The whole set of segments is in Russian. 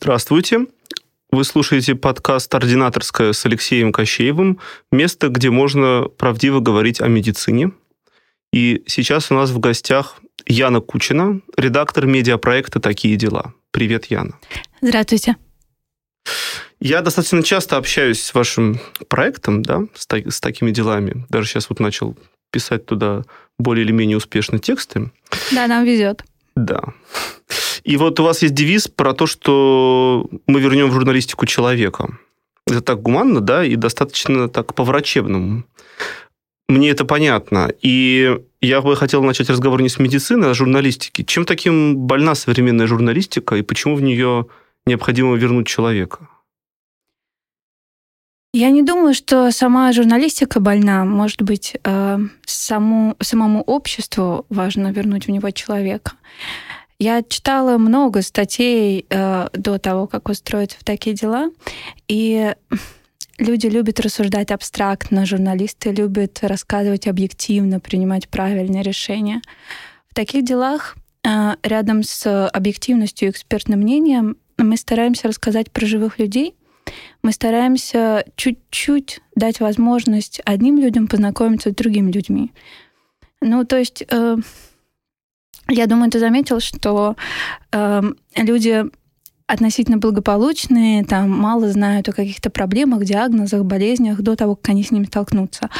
Здравствуйте. Вы слушаете подкаст «Ординаторская» с Алексеем Кощеевым. Место, где можно правдиво говорить о медицине. И сейчас у нас в гостях Яна Кучина, редактор медиапроекта «Такие дела». Привет, Яна. Здравствуйте. Я достаточно часто общаюсь с вашим проектом, да, с, та- с такими делами. Даже сейчас вот начал писать туда более или менее успешно тексты. Да, нам везет. Да. И вот у вас есть девиз про то, что мы вернем в журналистику человека. Это так гуманно, да, и достаточно так по-врачебному. Мне это понятно. И я бы хотел начать разговор не с медицины, а с журналистики. Чем таким больна современная журналистика, и почему в нее необходимо вернуть человека? Я не думаю, что сама журналистика больна. Может быть, э, саму, самому обществу важно вернуть в него человека. Я читала много статей э, до того, как устроиться в такие дела, и люди любят рассуждать абстрактно, журналисты любят рассказывать объективно, принимать правильные решения. В таких делах э, рядом с объективностью и экспертным мнением мы стараемся рассказать про живых людей, мы стараемся чуть-чуть дать возможность одним людям познакомиться с другими людьми. Ну, то есть, э, я думаю, ты заметил, что э, люди относительно благополучные, там мало знают о каких-то проблемах, диагнозах, болезнях до того, как они с ними столкнутся.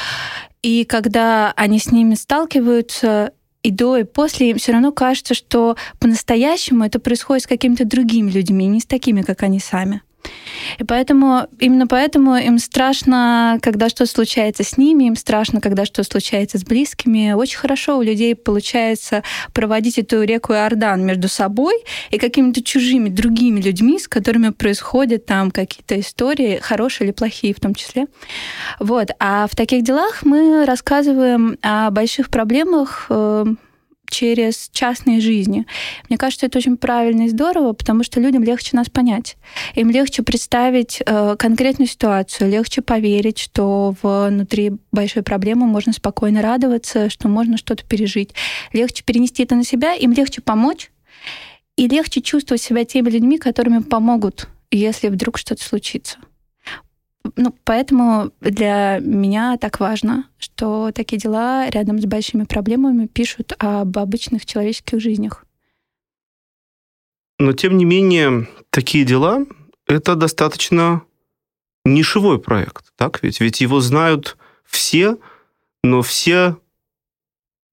И когда они с ними сталкиваются, и до, и после, им все равно кажется, что по-настоящему это происходит с какими-то другими людьми, не с такими, как они сами. И поэтому, именно поэтому им страшно, когда что-то случается с ними, им страшно, когда что-то случается с близкими. Очень хорошо у людей получается проводить эту реку Иордан между собой и какими-то чужими другими людьми, с которыми происходят там какие-то истории, хорошие или плохие в том числе. Вот. А в таких делах мы рассказываем о больших проблемах э, через частные жизни. Мне кажется, это очень правильно и здорово, потому что людям легче нас понять. Им легче представить э, конкретную ситуацию, легче поверить, что внутри большой проблемы можно спокойно радоваться, что можно что-то пережить. Легче перенести это на себя, им легче помочь, и легче чувствовать себя теми людьми, которыми помогут, если вдруг что-то случится ну, поэтому для меня так важно, что такие дела рядом с большими проблемами пишут об обычных человеческих жизнях. Но, тем не менее, такие дела — это достаточно нишевой проект, так ведь? Ведь его знают все, но все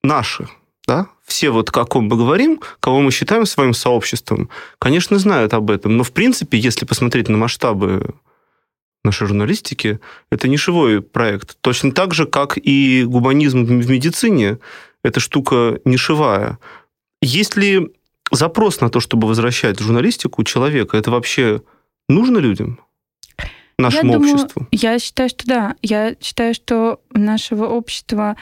наши, да? Все вот, о ком мы говорим, кого мы считаем своим сообществом, конечно, знают об этом. Но, в принципе, если посмотреть на масштабы нашей журналистики, это нишевой проект. Точно так же, как и гуманизм в медицине, эта штука нишевая. Есть ли запрос на то, чтобы возвращать журналистику человека? Это вообще нужно людям? Нашему я обществу? Думаю, я считаю, что да. Я считаю, что нашего общества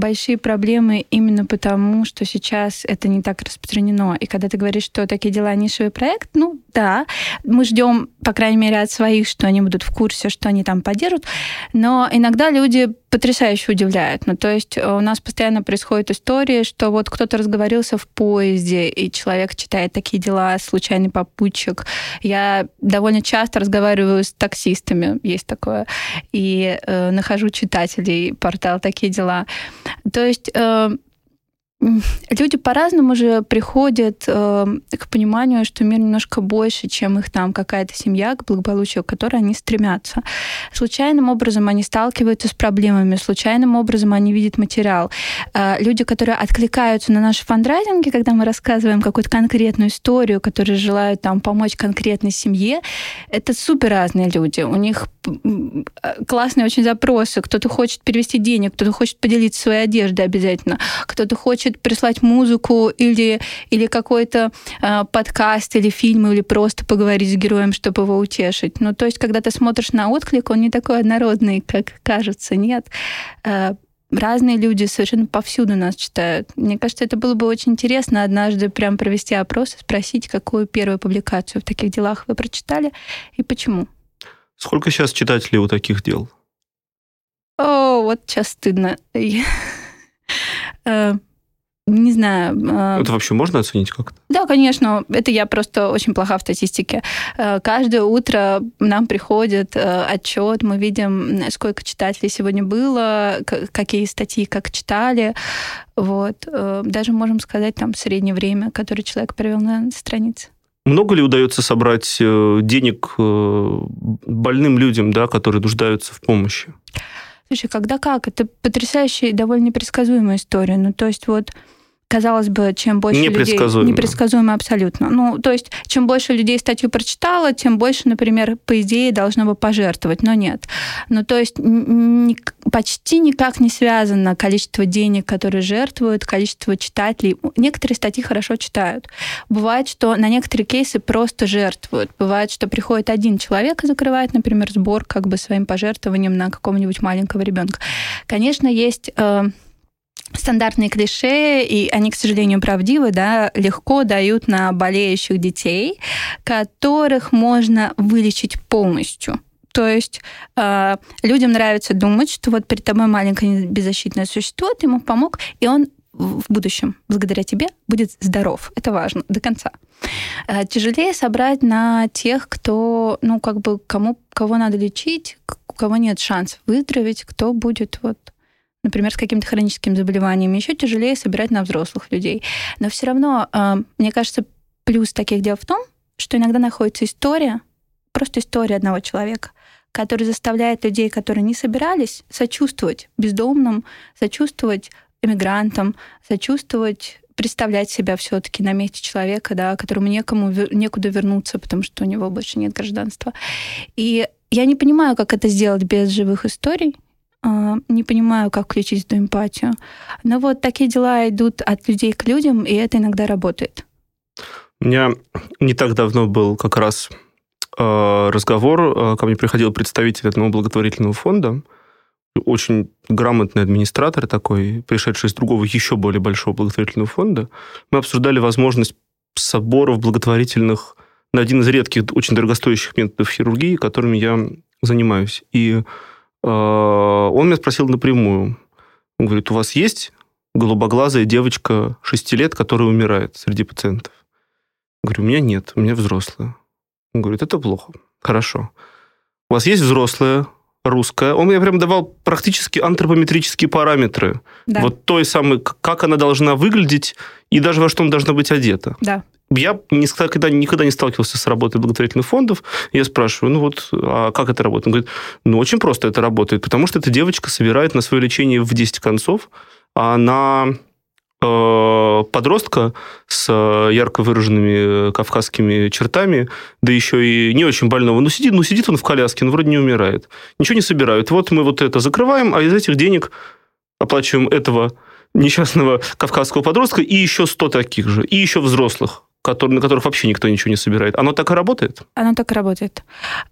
большие проблемы именно потому, что сейчас это не так распространено. И когда ты говоришь, что такие дела нишевый проект, ну да, мы ждем, по крайней мере, от своих, что они будут в курсе, что они там поддержат. Но иногда люди потрясающе удивляют. Ну, то есть э, у нас постоянно происходит история, что вот кто-то разговорился в поезде, и человек читает такие дела, случайный попутчик. Я довольно часто разговариваю с таксистами, есть такое, и э, нахожу читателей портал «Такие дела». То есть э, люди по-разному же приходят э, к пониманию, что мир немножко больше, чем их там какая-то семья, к благополучию, к которой они стремятся. Случайным образом они сталкиваются с проблемами, случайным образом они видят материал. Э, люди, которые откликаются на наши фандрайзинги, когда мы рассказываем какую-то конкретную историю, которые желают там помочь конкретной семье, это супер разные люди. У них э, классные очень запросы. Кто-то хочет перевести денег, кто-то хочет поделиться своей одеждой обязательно, кто-то хочет хочет прислать музыку или, или какой-то э, подкаст или фильм, или просто поговорить с героем, чтобы его утешить. Ну, то есть, когда ты смотришь на отклик, он не такой однородный, как кажется, нет. Э, разные люди совершенно повсюду нас читают. Мне кажется, это было бы очень интересно однажды прям провести опрос и спросить, какую первую публикацию в таких делах вы прочитали и почему. Сколько сейчас читателей у таких дел? О, вот сейчас стыдно. Э, не знаю... Э, это вообще можно оценить как-то? Да, конечно. Это я просто очень плоха в статистике. Э, каждое утро нам приходит э, отчет, мы видим, сколько читателей сегодня было, какие статьи как читали. Вот. Даже можем сказать там среднее время, которое человек провел на странице. Много ли удается собрать денег больным людям, да, которые нуждаются в помощи? Слушай, когда как? Это потрясающая и довольно непредсказуемая история. Ну, то есть вот казалось бы, чем больше непредсказуемо. людей... Непредсказуемо. абсолютно. Ну, то есть, чем больше людей статью прочитала, тем больше, например, по идее, должно бы пожертвовать, но нет. Ну, то есть, ни, почти никак не связано количество денег, которые жертвуют, количество читателей. Некоторые статьи хорошо читают. Бывает, что на некоторые кейсы просто жертвуют. Бывает, что приходит один человек и закрывает, например, сбор как бы своим пожертвованием на какого-нибудь маленького ребенка. Конечно, есть... Э, стандартные клише, и они, к сожалению, правдивы, да, легко дают на болеющих детей, которых можно вылечить полностью. То есть э, людям нравится думать, что вот перед тобой маленькое беззащитное существо, ты ему помог, и он в будущем, благодаря тебе, будет здоров. Это важно до конца. Э, тяжелее собрать на тех, кто, ну, как бы, кому, кого надо лечить, у кого нет шансов выздороветь, кто будет вот например, с каким-то хроническим заболеванием, еще тяжелее собирать на взрослых людей. Но все равно, а, мне кажется, плюс таких дел в том, что иногда находится история, просто история одного человека, который заставляет людей, которые не собирались, сочувствовать бездомным, сочувствовать эмигрантам, сочувствовать представлять себя все-таки на месте человека, да, которому некому некуда вернуться, потому что у него больше нет гражданства. И я не понимаю, как это сделать без живых историй. А, не понимаю, как включить эту эмпатию. Но вот такие дела идут от людей к людям, и это иногда работает. У меня не так давно был как раз а, разговор, а, ко мне приходил представитель одного благотворительного фонда, очень грамотный администратор такой, пришедший из другого еще более большого благотворительного фонда. Мы обсуждали возможность соборов благотворительных на один из редких, очень дорогостоящих методов хирургии, которыми я занимаюсь. И он меня спросил напрямую. Он говорит, у вас есть голубоглазая девочка 6 лет, которая умирает среди пациентов? Я говорю, у меня нет, у меня взрослая. Он говорит, это плохо. Хорошо. У вас есть взрослая, русская. Он мне прям давал практически антропометрические параметры. Да. Вот той самой, как она должна выглядеть и даже во что она должна быть одета. Да я никогда, никогда не сталкивался с работой благотворительных фондов. Я спрашиваю, ну вот, а как это работает? Он говорит, ну очень просто это работает, потому что эта девочка собирает на свое лечение в 10 концов, а на э, подростка с ярко выраженными кавказскими чертами, да еще и не очень больного. Ну, сидит, ну, сидит он в коляске, ну, вроде не умирает. Ничего не собирают. Вот мы вот это закрываем, а из этих денег оплачиваем этого несчастного кавказского подростка и еще 100 таких же, и еще взрослых который, на которых вообще никто ничего не собирает. Оно так и работает? Оно так и работает.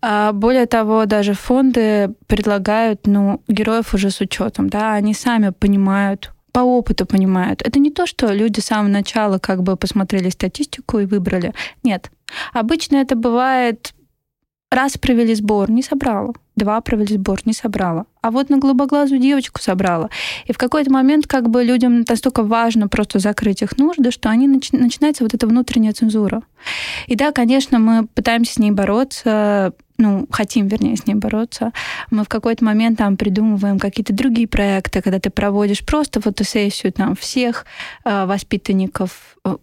А, более того, даже фонды предлагают ну, героев уже с учетом. Да? Они сами понимают, по опыту понимают. Это не то, что люди с самого начала как бы посмотрели статистику и выбрали. Нет. Обычно это бывает раз провели сбор, не собрала. Два провели сбор, не собрала. А вот на голубоглазую девочку собрала. И в какой-то момент как бы людям настолько важно просто закрыть их нужды, что они начи- начинается вот эта внутренняя цензура. И да, конечно, мы пытаемся с ней бороться, ну, хотим, вернее, с ней бороться. Мы в какой-то момент там придумываем какие-то другие проекты, когда ты проводишь просто фотосессию там всех э, воспитанников, э,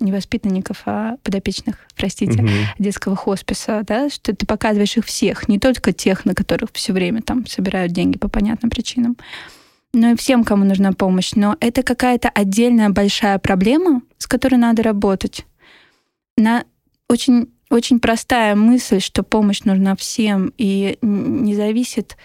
не воспитанников, а подопечных, простите, угу. детского хосписа, да, что ты показываешь их всех, не только тех, на которых все время там собирают деньги по понятным причинам, но и всем, кому нужна помощь. Но это какая-то отдельная большая проблема, с которой надо работать. На очень очень простая мысль, что помощь нужна всем и не зависит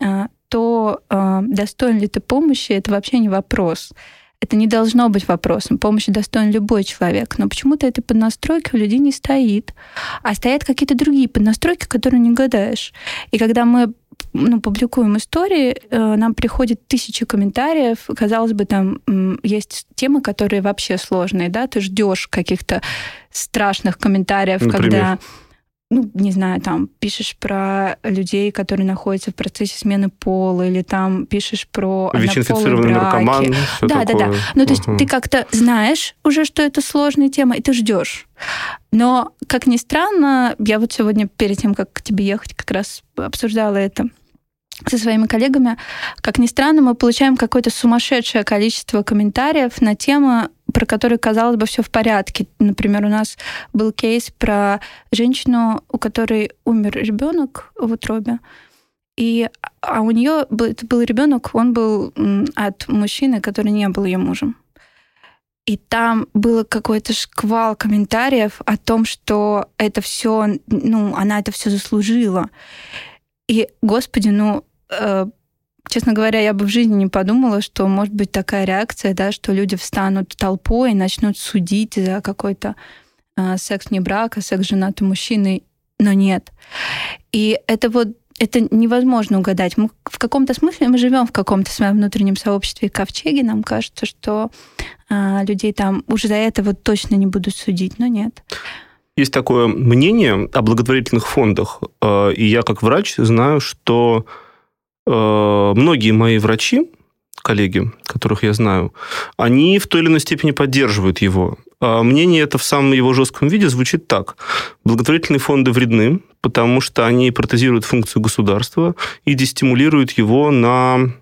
а, то, а, достоин ли ты помощи, это вообще не вопрос. Это не должно быть вопросом. Помощи достоин любой человек. Но почему-то этой поднастройки у людей не стоит. А стоят какие-то другие поднастройки, которые не гадаешь. И когда мы ну, публикуем истории, э, нам приходит тысячи комментариев. Казалось бы, там есть темы, которые вообще сложные, да, ты ждешь каких-то страшных комментариев, Например? когда ну, не знаю, там, пишешь про людей, которые находятся в процессе смены пола, или там пишешь про ВИЧ-инфицированный наркоман, Да, такое. да, да. Ну, то есть Угу. ты как-то знаешь уже, что это сложная тема, и ты ждешь. Но, как ни странно, я вот сегодня перед тем, как к тебе ехать, как раз обсуждала это со своими коллегами. Как ни странно, мы получаем какое-то сумасшедшее количество комментариев на темы, про которые, казалось бы, все в порядке. Например, у нас был кейс про женщину, у которой умер ребенок в утробе. И, а у нее был, это был ребенок, он был от мужчины, который не был ее мужем. И там было какой-то шквал комментариев о том, что это все, ну, она это все заслужила. И, господи, ну, э, честно говоря, я бы в жизни не подумала, что может быть такая реакция, да, что люди встанут толпой и начнут судить за какой-то э, секс не брака, секс женатый мужчины, но нет. И это вот это невозможно угадать. Мы в каком-то смысле мы живем в каком-то своем внутреннем сообществе ковчеге. Нам кажется, что а, людей там уже за это вот точно не будут судить, но нет. Есть такое мнение о благотворительных фондах, э, и я как врач знаю, что э, многие мои врачи, коллеги, которых я знаю, они в той или иной степени поддерживают его. А Мнение это в самом его жестком виде звучит так. Благотворительные фонды вредны, потому что они протезируют функцию государства и дестимулируют его на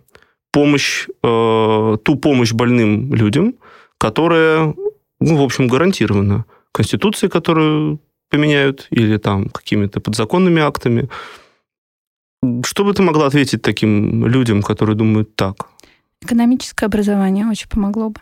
помощь, э, ту помощь больным людям, которая, ну, в общем, гарантирована Конституцией, которую поменяют, или там какими-то подзаконными актами. Что бы ты могла ответить таким людям, которые думают так? Экономическое образование очень помогло бы.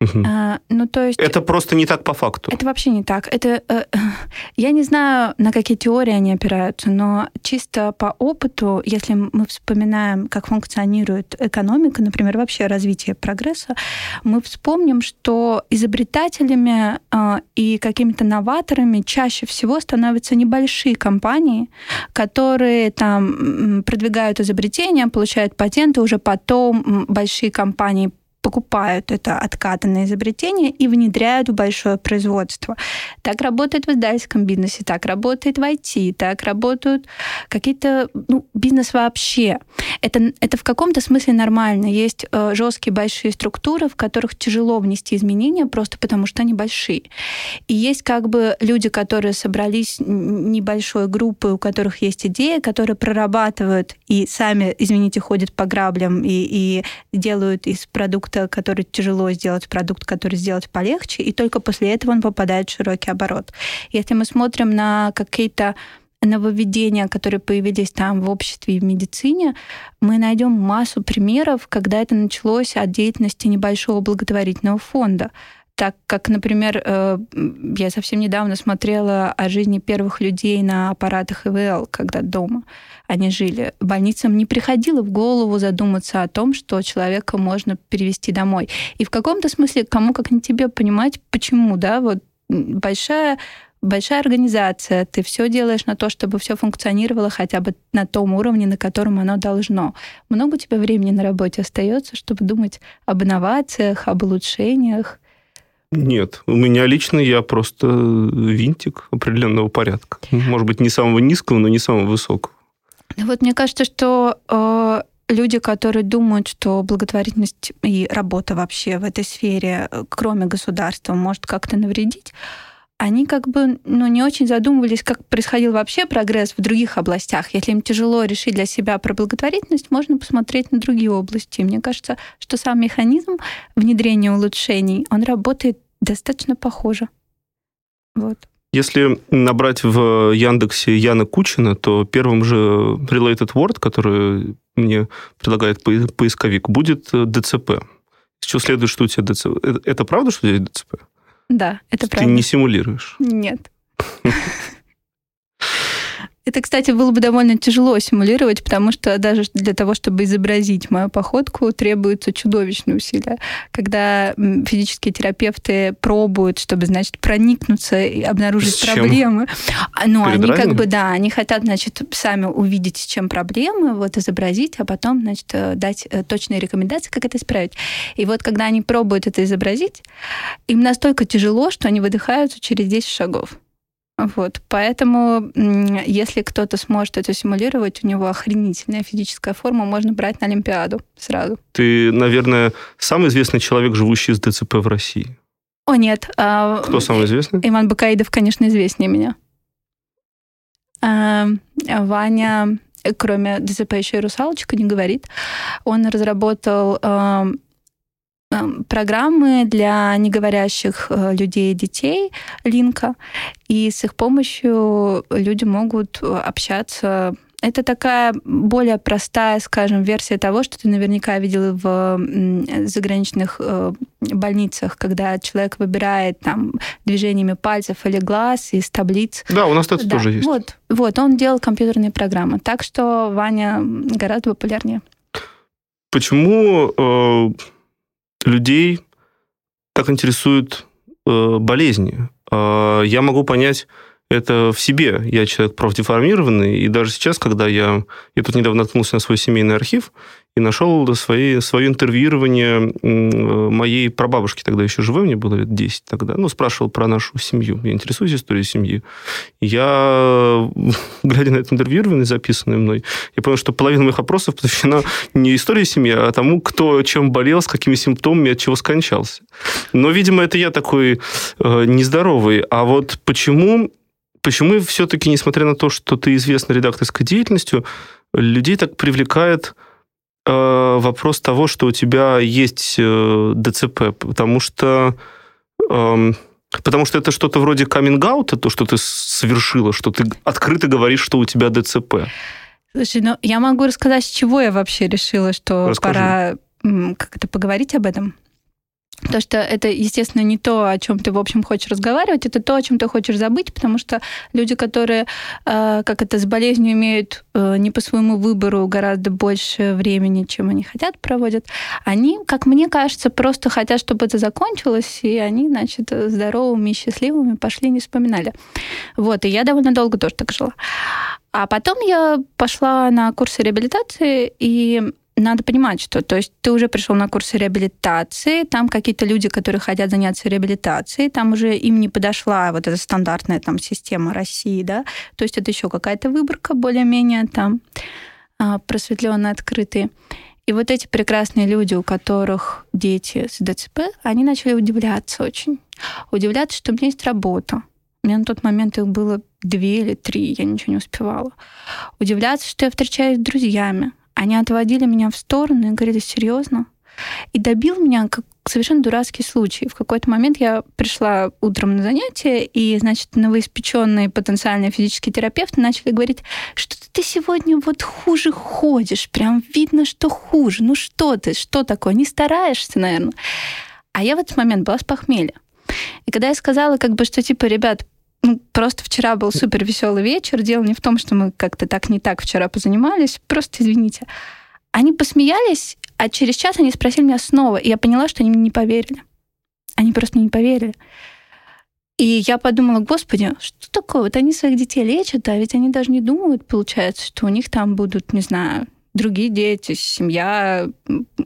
Мгм. А, ну, то есть... Это просто не так по факту. Это вообще не так. Это э, я не знаю, на какие теории они опираются, но чисто по опыту, если мы вспоминаем, как функционирует экономика, например, вообще развитие прогресса, мы вспомним, что изобретателями э, и какими-то новаторами чаще всего становятся небольшие компании, которые там продвигают изобретения, получают патенты, уже потом большие компании покупают это откатанное изобретение и внедряют в большое производство. Так работает в издательском бизнесе, так работает в IT, так работают какие-то, ну, бизнес вообще. Это, это в каком-то смысле нормально. Есть э, жесткие большие структуры, в которых тяжело внести изменения просто потому, что они большие. И есть как бы люди, которые собрались небольшой группой, у которых есть идея, которые прорабатывают и сами, извините, ходят по граблям и, и делают из продукта, который тяжело сделать, продукт, который сделать полегче, и только после этого он попадает в широкий оборот. Если мы смотрим на какие-то нововведения, которые появились там в обществе и в медицине, мы найдем массу примеров, когда это началось от деятельности небольшого благотворительного фонда. Так как, например, э, я совсем недавно смотрела о жизни первых людей на аппаратах ИВЛ, когда дома они жили. Больницам не приходило в голову задуматься о том, что человека можно перевести домой. И в каком-то смысле, кому как не тебе понимать, почему, да, вот большая большая организация, ты все делаешь на то, чтобы все функционировало хотя бы на том уровне, на котором оно должно. Много у тебя времени на работе остается, чтобы думать об инновациях, об улучшениях? Нет, у меня лично я просто винтик определенного порядка. Может быть, не самого низкого, но не самого высокого. Вот мне кажется, что э, люди, которые думают, что благотворительность и работа вообще в этой сфере, э, кроме государства, может как-то навредить, они как бы ну, не очень задумывались, как происходил вообще прогресс в других областях. Если им тяжело решить для себя про благотворительность, можно посмотреть на другие области. Мне кажется, что сам механизм внедрения улучшений, он работает достаточно похоже. Вот. Если набрать в Яндексе Яна Кучина, то первым же related word, который мне предлагает по- поисковик, будет ДЦП. С чего следует, что у тебя ДЦП. Это, это правда, что у тебя ДЦП? Да, это Ты правда. не симулируешь. Нет. Это, кстати, было бы довольно тяжело симулировать, потому что даже для того, чтобы изобразить мою походку, требуется чудовищные усилия. Когда физические терапевты пробуют, чтобы, значит, проникнуться и обнаружить С чем? проблемы. А, Ну, Перед они как бы, да, они хотят, значит, сами увидеть, с чем проблемы, вот изобразить, а потом, значит, э, дать э, точные рекомендации, как это исправить. И вот когда они пробуют это изобразить, им настолько тяжело, что они выдыхаются через 10 шагов. Вот, поэтому, если кто-то сможет это симулировать, у него охренительная физическая форма, можно брать на Олимпиаду сразу. Ты, наверное, самый известный человек, живущий с ДЦП в России. О, нет. А, Кто самый известный? Иман Бакаидов, конечно, известнее меня. А, Ваня, кроме ДЦП, еще и «Русалочка» не говорит. Он разработал а, программы для неговорящих э, людей и детей, Линка, и с их помощью люди могут общаться это такая более простая, скажем, версия того, что ты наверняка видел в заграничных э, больницах, когда человек выбирает там движениями пальцев или глаз из таблиц. Да, у нас это да. тоже есть. Вот, вот, он делал компьютерные программы. Так что Ваня гораздо популярнее. Почему э, людей так интересуют э, болезни. Э, я могу понять это в себе. Я человек профдеформированный, и даже сейчас, когда я... Я тут недавно наткнулся на свой семейный архив, и нашел свои, свое интервьюирование моей прабабушки, тогда еще живой, мне было лет 10 тогда, ну, спрашивал про нашу семью. Я интересуюсь историей семьи. Я, глядя на это интервьюирование, записанное мной, я понял, что половина моих опросов посвящена не истории семьи, а тому, кто чем болел, с какими симптомами, от чего скончался. Но, видимо, это я такой э, нездоровый. А вот почему почему все-таки, несмотря на то, что ты известна редакторской деятельностью, людей так привлекает вопрос того, что у тебя есть э, ДЦП, потому что эм, Потому что это что-то вроде каминг-аута, то, что ты совершила, что ты открыто говоришь, что у тебя ДЦП. Слушай, ну я могу рассказать, с чего я вообще решила, что Расскажи. пора как-то поговорить об этом. Потому что это, естественно, не то, о чем ты, в общем, хочешь разговаривать, это то, о чем ты хочешь забыть, потому что люди, которые, э, как это, с болезнью имеют э, не по своему выбору гораздо больше времени, чем они хотят, проводят, они, как мне кажется, просто хотят, чтобы это закончилось, и они, значит, здоровыми и счастливыми пошли, не вспоминали. Вот, и я довольно долго тоже так жила. А потом я пошла на курсы реабилитации, и надо понимать, что то есть ты уже пришел на курсы реабилитации, там какие-то люди, которые хотят заняться реабилитацией, там уже им не подошла вот эта стандартная там система России, да, то есть это еще какая-то выборка более-менее там а, просветленные, открытые. И вот эти прекрасные люди, у которых дети с ДЦП, они начали удивляться очень. Удивляться, что у меня есть работа. У меня на тот момент их было две или три, я ничего не успевала. Удивляться, что я встречаюсь с друзьями, они отводили меня в сторону и говорили, серьезно? И добил меня как совершенно дурацкий случай. В какой-то момент я пришла утром на занятие, и, значит, новоиспеченные потенциальные физические терапевты начали говорить, что ты сегодня вот хуже ходишь, прям видно, что хуже. Ну что ты, что такое? Не стараешься, наверное. А я в этот момент была с похмелья. И когда я сказала, как бы, что типа, ребят, ну, просто вчера был супер веселый вечер. Дело не в том, что мы как-то так не так вчера позанимались. Просто извините. Они посмеялись, а через час они спросили меня снова. И я поняла, что они мне не поверили. Они просто не поверили. И я подумала, господи, что такое? Вот они своих детей лечат, а ведь они даже не думают, получается, что у них там будут, не знаю, другие дети, семья,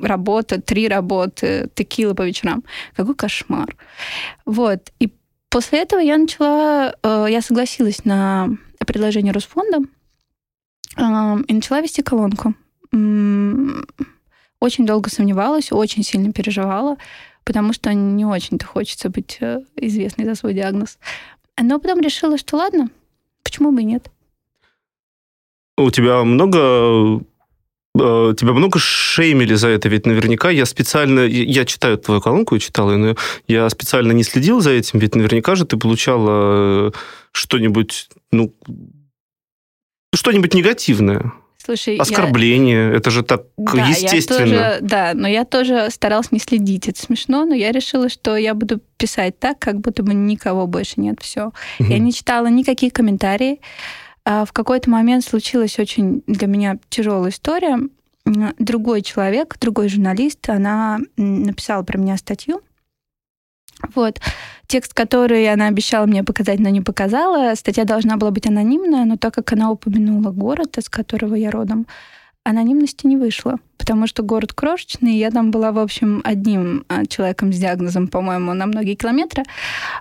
работа, три работы, текила по вечерам. Какой кошмар. Вот. И После этого я начала, э, я согласилась на предложение Росфонда э, и начала вести колонку. Очень долго сомневалась, очень сильно переживала, потому что не очень-то хочется быть э, известной за свой диагноз. Но потом решила, что ладно, почему бы и нет. У тебя много тебя много шеймили за это, ведь наверняка я специально, я читаю твою колонку, читал ее, но я специально не следил за этим, ведь наверняка же ты получала э, что-нибудь, ну, что-нибудь негативное. Слушай, Оскорбление, я... это же так да, естественно. Я тоже, да, но я тоже старалась не следить. Это смешно, но я решила, что я буду писать так, как будто бы никого больше нет. Все. Угу. Я не читала никакие комментарии. А в какой-то момент случилась очень для меня тяжелая история. Другой человек, другой журналист, она написала про меня статью. Вот. Текст, который она обещала мне показать, но не показала. Статья должна была быть анонимная, но так как она упомянула город, из которого я родом, анонимности не вышло, потому что город крошечный, я там была, в общем, одним а, человеком с диагнозом, по-моему, на многие километры.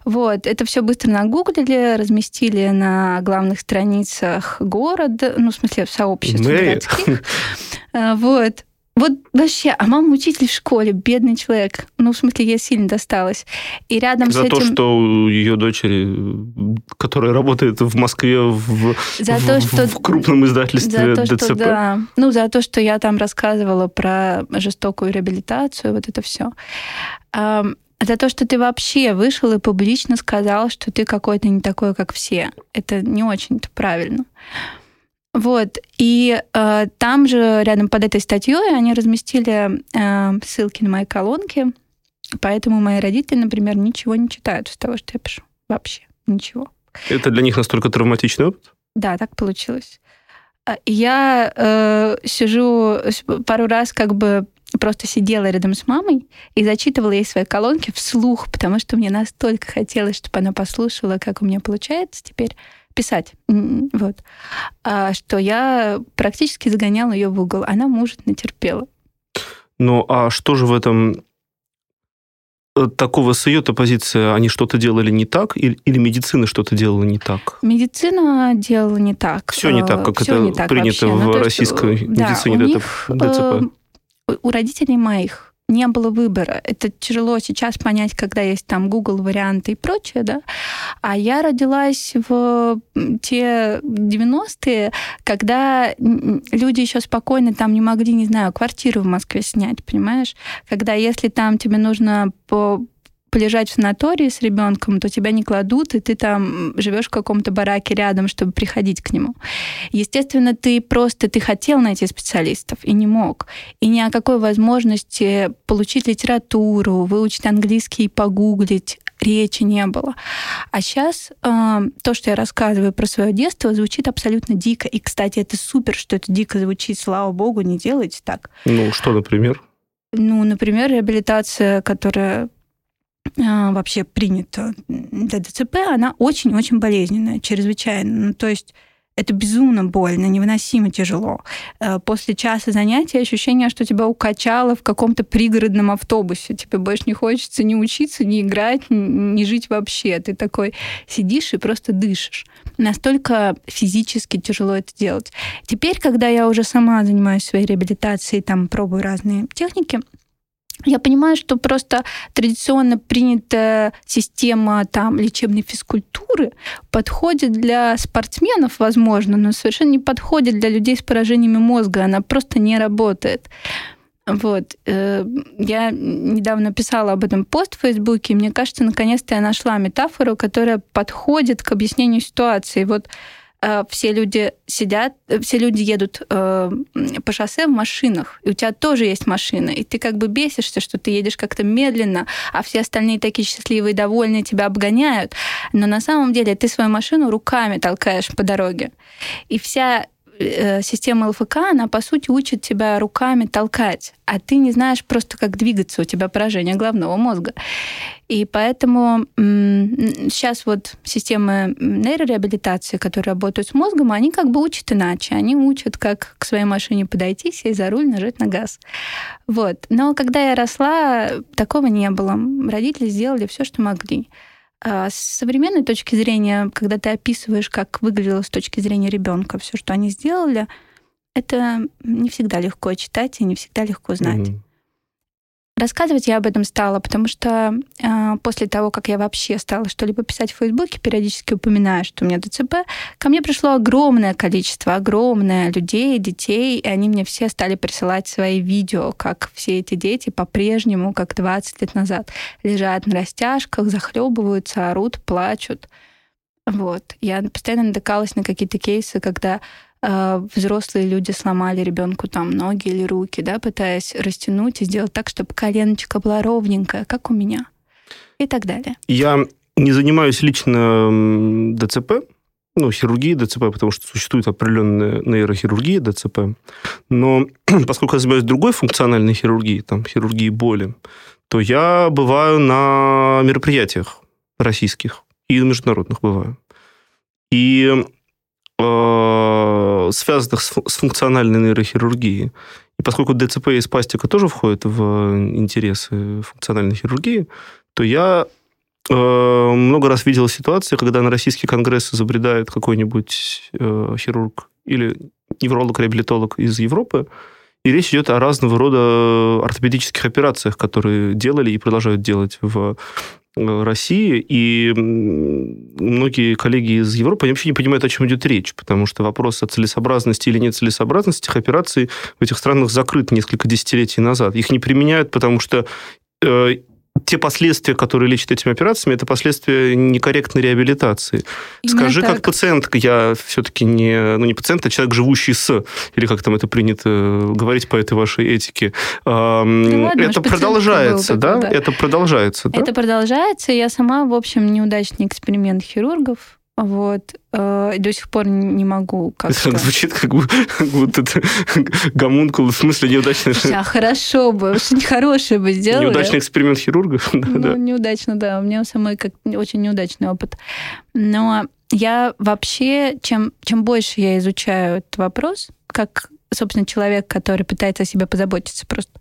Вот, это все быстро нагуглили, разместили на главных страницах города, ну, в смысле, в сообществе городских. А, вот. Вот вообще, а мама учитель в школе, бедный человек. Ну, в смысле, ей сильно досталось. И рядом За с этим... то, что ее дочери, которая работает в Москве в, за в, то, что... в крупном издательстве за то, ДЦП. Что, да. Ну, за то, что я там рассказывала про жестокую реабилитацию, вот это все. За то, что ты вообще вышел и публично сказал, что ты какой-то не такой, как все. Это не очень-то правильно. Вот. И э, там же, рядом под этой статьей, они разместили э, ссылки на мои колонки. Поэтому мои родители, например, ничего не читают из того, что я пишу. Вообще ничего. Это для них настолько травматичный опыт? Да, так получилось. А, я э, сижу пару раз как бы просто сидела рядом с мамой и зачитывала ей свои колонки вслух, потому что мне настолько хотелось, чтобы она послушала, как у меня получается теперь писать. Вот. А, что я практически загоняла ее в угол. Она мужественно терпела. Ну, а что же в этом э, такого с ее-то позиции? Они что-то делали не так? Или, или медицина что-то делала не так? Медицина делала не так. Все не так, как Все это принято вообще. в ну, российской есть, медицине да, у них, ДЦП. Э, у родителей моих не было выбора. Это тяжело сейчас понять, когда есть там Google варианты и прочее, да. А я родилась в те 90-е, когда люди еще спокойно там не могли, не знаю, квартиру в Москве снять, понимаешь? Когда если там тебе нужно по полежать в санатории с ребенком, то тебя не кладут, и ты там живешь в каком-то бараке рядом, чтобы приходить к нему. Естественно, ты просто ты хотел найти специалистов и не мог. И ни о какой возможности получить литературу, выучить английский и погуглить речи не было. А сейчас э, то, что я рассказываю про свое детство, звучит абсолютно дико. И, кстати, это супер, что это дико звучит. Слава богу, не делайте так. Ну, что, например? Ну, например, реабилитация, которая вообще принято для ДЦП, она очень-очень болезненная, чрезвычайно. Ну, то есть это безумно больно, невыносимо тяжело. Э, после часа занятия ощущение, что тебя укачало в каком-то пригородном автобусе. Тебе больше не хочется ни учиться, ни играть, ни жить вообще. Ты такой сидишь и просто дышишь. Настолько физически тяжело это делать. Теперь, когда я уже сама занимаюсь своей реабилитацией, там пробую разные техники, я понимаю, что просто традиционно принятая система там, лечебной физкультуры подходит для спортсменов, возможно, но совершенно не подходит для людей с поражениями мозга. Она просто не работает. Вот. Э, я недавно писала об этом пост в Фейсбуке, и мне кажется, наконец-то я нашла метафору, которая подходит к объяснению ситуации. Вот все люди сидят, э, все люди едут э, по шоссе в машинах, и у тебя тоже есть машина, и ты как бы бесишься, что ты едешь как-то медленно, а все остальные такие счастливые довольные тебя обгоняют, но на самом деле ты свою машину руками толкаешь по дороге. И вся Э, система ЛФК, она, по сути, учит тебя руками толкать, а ты не знаешь просто, как двигаться, у тебя поражение головного мозга. И поэтому сейчас вот системы нейрореабилитации, которые работают с мозгом, они как бы учат иначе. Они учат, как к своей машине подойти, сесть за руль, нажать на газ. Вот. Но когда я росла, такого не было. Родители сделали все, что могли. А с современной точки зрения, когда ты описываешь, как выглядело с точки зрения ребенка все, что они сделали, это не всегда легко читать и не всегда легко знать. Mm-hmm. Рассказывать я об этом стала, потому что э, после того, как я вообще стала что-либо писать в Фейсбуке, периодически упоминаю, что у меня ДЦП, ко мне пришло огромное количество, огромное людей, детей, и они мне все стали присылать свои видео, как все эти дети по-прежнему, как 20 лет назад, лежат на растяжках, захлебываются, орут, плачут. Вот. Я постоянно натыкалась на какие-то кейсы, когда взрослые люди сломали ребенку там ноги или руки, да, пытаясь растянуть и сделать так, чтобы коленочка была ровненькая, как у меня, и так далее. Я не занимаюсь лично ДЦП, ну, хирургией ДЦП, потому что существует определенная нейрохирургия ДЦП. Но поскольку я занимаюсь другой функциональной хирургией, там, хирургией боли, то я бываю на мероприятиях российских и международных бываю. И э, связанных с, функциональной нейрохирургией. И поскольку ДЦП и спастика тоже входят в интересы функциональной хирургии, то я э, много раз видел ситуации, когда на российский конгресс забредает какой-нибудь э, хирург или невролог-реабилитолог из Европы, и речь идет о разного рода ортопедических операциях, которые делали и продолжают делать в э, России, и многие коллеги из Европы они вообще не понимают, о чем идет речь, потому что вопрос о целесообразности или нецелесообразности этих операций в этих странах закрыт несколько десятилетий назад. Их не применяют, потому что э, те последствия, которые лечат этими операциями, это последствия некорректной реабилитации. Именно Скажи, так. как пациент, я все-таки не, ну, не пациент, а человек, живущий с, или как там это принято говорить по этой вашей этике. Да ладно, это продолжается, да? да? Это продолжается, да? Это продолжается. Я сама, в общем, неудачный эксперимент хирургов. Вот. Э, до сих пор не могу как Это звучит как, будто гомункул, в смысле неудачный... Да, хорошо бы, что-нибудь хорошее бы сделали. Неудачный эксперимент хирургов? Ну, да. неудачно, да. У меня самый как очень неудачный опыт. Но я вообще, чем, чем больше я изучаю этот вопрос, как, собственно, человек, который пытается о себе позаботиться просто,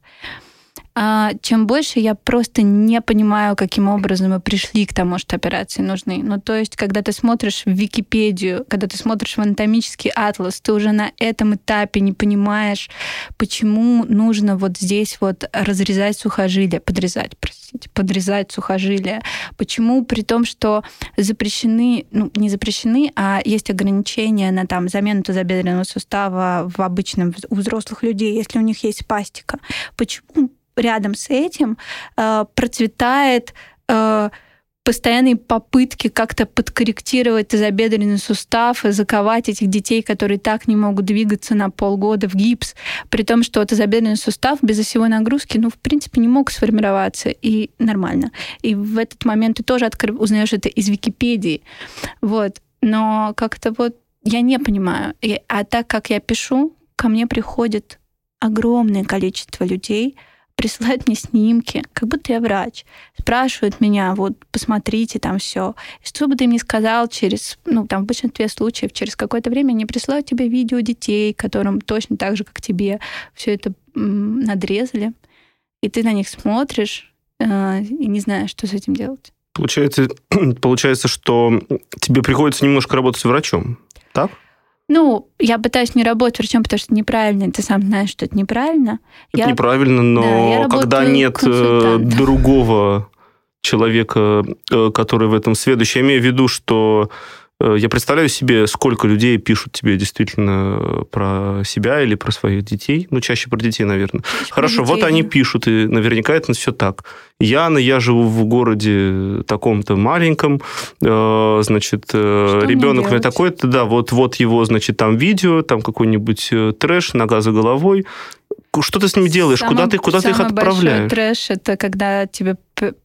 чем больше я просто не понимаю, каким образом мы пришли к тому, что операции нужны. Ну, то есть, когда ты смотришь в Википедию, когда ты смотришь в анатомический атлас, ты уже на этом этапе не понимаешь, почему нужно вот здесь вот разрезать сухожилия, подрезать, простите, подрезать сухожилия. Почему при том, что запрещены, ну, не запрещены, а есть ограничения на там замену тазобедренного сустава в обычном, у взрослых людей, если у них есть пастика. Почему рядом с этим э, процветает э, постоянные попытки как-то подкорректировать тазобедренный сустав и заковать этих детей, которые так не могут двигаться на полгода в гипс, при том, что тазобедренный сустав без осевой нагрузки, ну, в принципе, не мог сформироваться, и нормально. И в этот момент ты тоже откры... узнаешь это из Википедии. Вот. Но как-то вот я не понимаю. И, а так как я пишу, ко мне приходит огромное количество людей, присылают мне снимки, как будто я врач, спрашивают меня, вот, посмотрите там все. Что бы ты мне сказал через, ну, там, в большинстве случаев, через какое-то время они присылают тебе видео детей, которым точно так же, как тебе, все это надрезали, и ты на них смотришь э, и не знаешь, что с этим делать. Получается, получается, что тебе приходится немножко работать врачом, так? Ну, я пытаюсь не работать врачом, потому что неправильно. Ты сам знаешь, что это неправильно. Это я... неправильно, но да, когда нет э, другого человека, э, который в этом сведущий, я имею в виду, что я представляю себе, сколько людей пишут тебе действительно про себя или про своих детей. Ну, чаще про детей, наверное. Чаще Хорошо, детей, вот они пишут, и наверняка это все так. Яна, я живу в городе таком-то маленьком, э, значит, э, Что ребенок мне такой-то, да, вот, вот его, значит, там видео, там какой-нибудь трэш, нога за головой, что ты с ними делаешь? Самый, куда ты, куда ты их отправляешь? трэш это когда тебе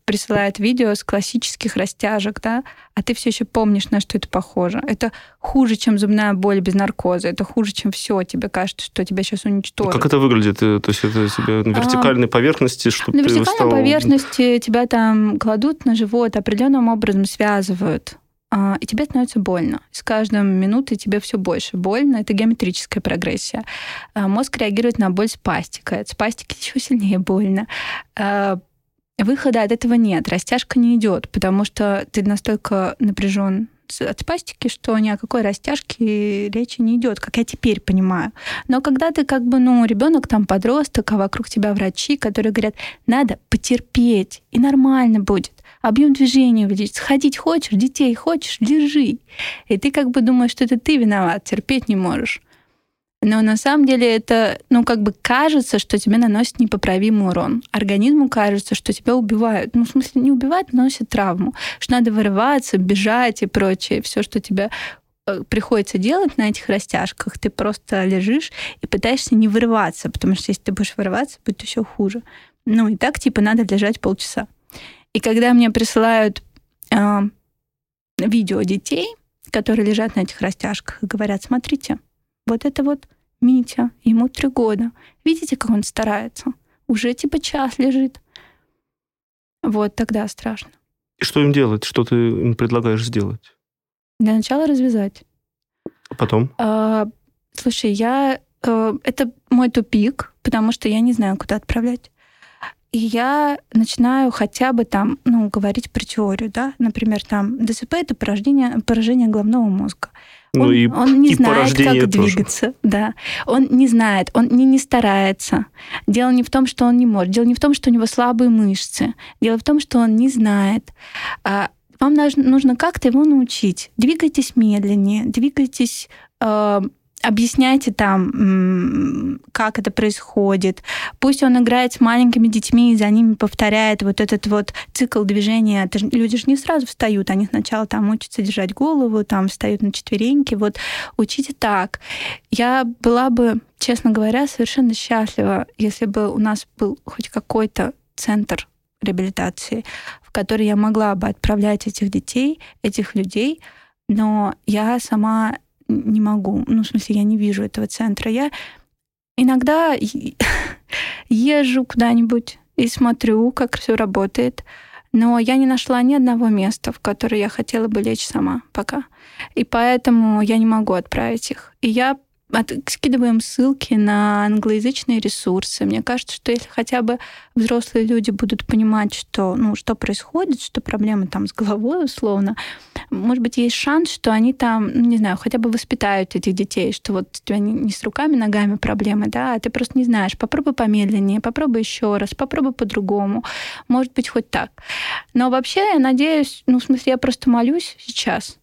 присылают видео с классических растяжек, да, а ты все еще помнишь, на что это похоже. Это хуже, чем зубная боль без наркоза. Это хуже, чем все. Тебе кажется, что тебя сейчас уничтожат. Как это выглядит? Э, то есть это тебе на вертикальной а, поверхности, чтобы На вертикальной стал... поверхности тебя там кладут на живот, определенным образом связывают а, и тебе становится больно. С каждой минутой тебе все больше больно. Это геометрическая прогрессия. А, мозг реагирует на боль спастика. От спастики еще сильнее больно. А, выхода от этого нет. Растяжка не идет, потому что ты настолько напряжен от спастики, что ни о какой растяжке речи не идет, как я теперь понимаю. Но когда ты как бы, ну, ребенок там подросток, а вокруг тебя врачи, которые говорят, надо потерпеть, и нормально будет объем движения увеличить. Сходить хочешь, детей хочешь, держи. И ты как бы думаешь, что это ты виноват, терпеть не можешь. Но на самом деле это, ну, как бы кажется, что тебе наносит непоправимый урон. Организму кажется, что тебя убивают. Ну, в смысле, не убивают, наносят травму. Что надо вырываться, бежать и прочее. Все, что тебе э, приходится делать на этих растяжках, ты просто лежишь и пытаешься не вырываться, потому что если ты будешь вырываться, будет еще хуже. Ну, и так, типа, надо лежать полчаса. И когда мне присылают э, видео детей, которые лежат на этих растяжках и говорят, смотрите, вот это вот Митя, ему три года. Видите, как он старается? Уже типа час лежит. Вот тогда страшно. И что им делать? Что ты им предлагаешь сделать? Для начала развязать. А потом? А, Слушай, я... Э, это мой тупик, потому что я не знаю, куда отправлять. И я начинаю хотя бы там, ну, говорить про теорию, да, например, там ДЦП это поражение, поражение головного мозга. Ну он, и, он не и знает, как тоже. двигаться, да. Он не знает, он не, не старается. Дело не в том, что он не может. Дело не в том, что у него слабые мышцы. Дело в том, что он не знает. А, Вам нужно, нужно как-то его научить. Двигайтесь медленнее, двигайтесь э, объясняйте там, как это происходит. Пусть он играет с маленькими детьми и за ними повторяет вот этот вот цикл движения. Люди же не сразу встают, они сначала там учатся держать голову, там встают на четвереньки. Вот учите так. Я была бы, честно говоря, совершенно счастлива, если бы у нас был хоть какой-то центр реабилитации, в который я могла бы отправлять этих детей, этих людей, но я сама не могу. Ну, в смысле, я не вижу этого центра. Я иногда езжу куда-нибудь и смотрю, как все работает, но я не нашла ни одного места, в которое я хотела бы лечь сама пока. И поэтому я не могу отправить их. И я скидываем ссылки на англоязычные ресурсы. Мне кажется, что если хотя бы взрослые люди будут понимать, что, ну, что происходит, что проблемы там с головой условно, может быть, есть шанс, что они там, ну, не знаю, хотя бы воспитают этих детей, что вот у тебя не, с руками, ногами проблемы, да, а ты просто не знаешь. Попробуй помедленнее, попробуй еще раз, попробуй по-другому. Может быть, хоть так. Но вообще, я надеюсь, ну, в смысле, я просто молюсь сейчас,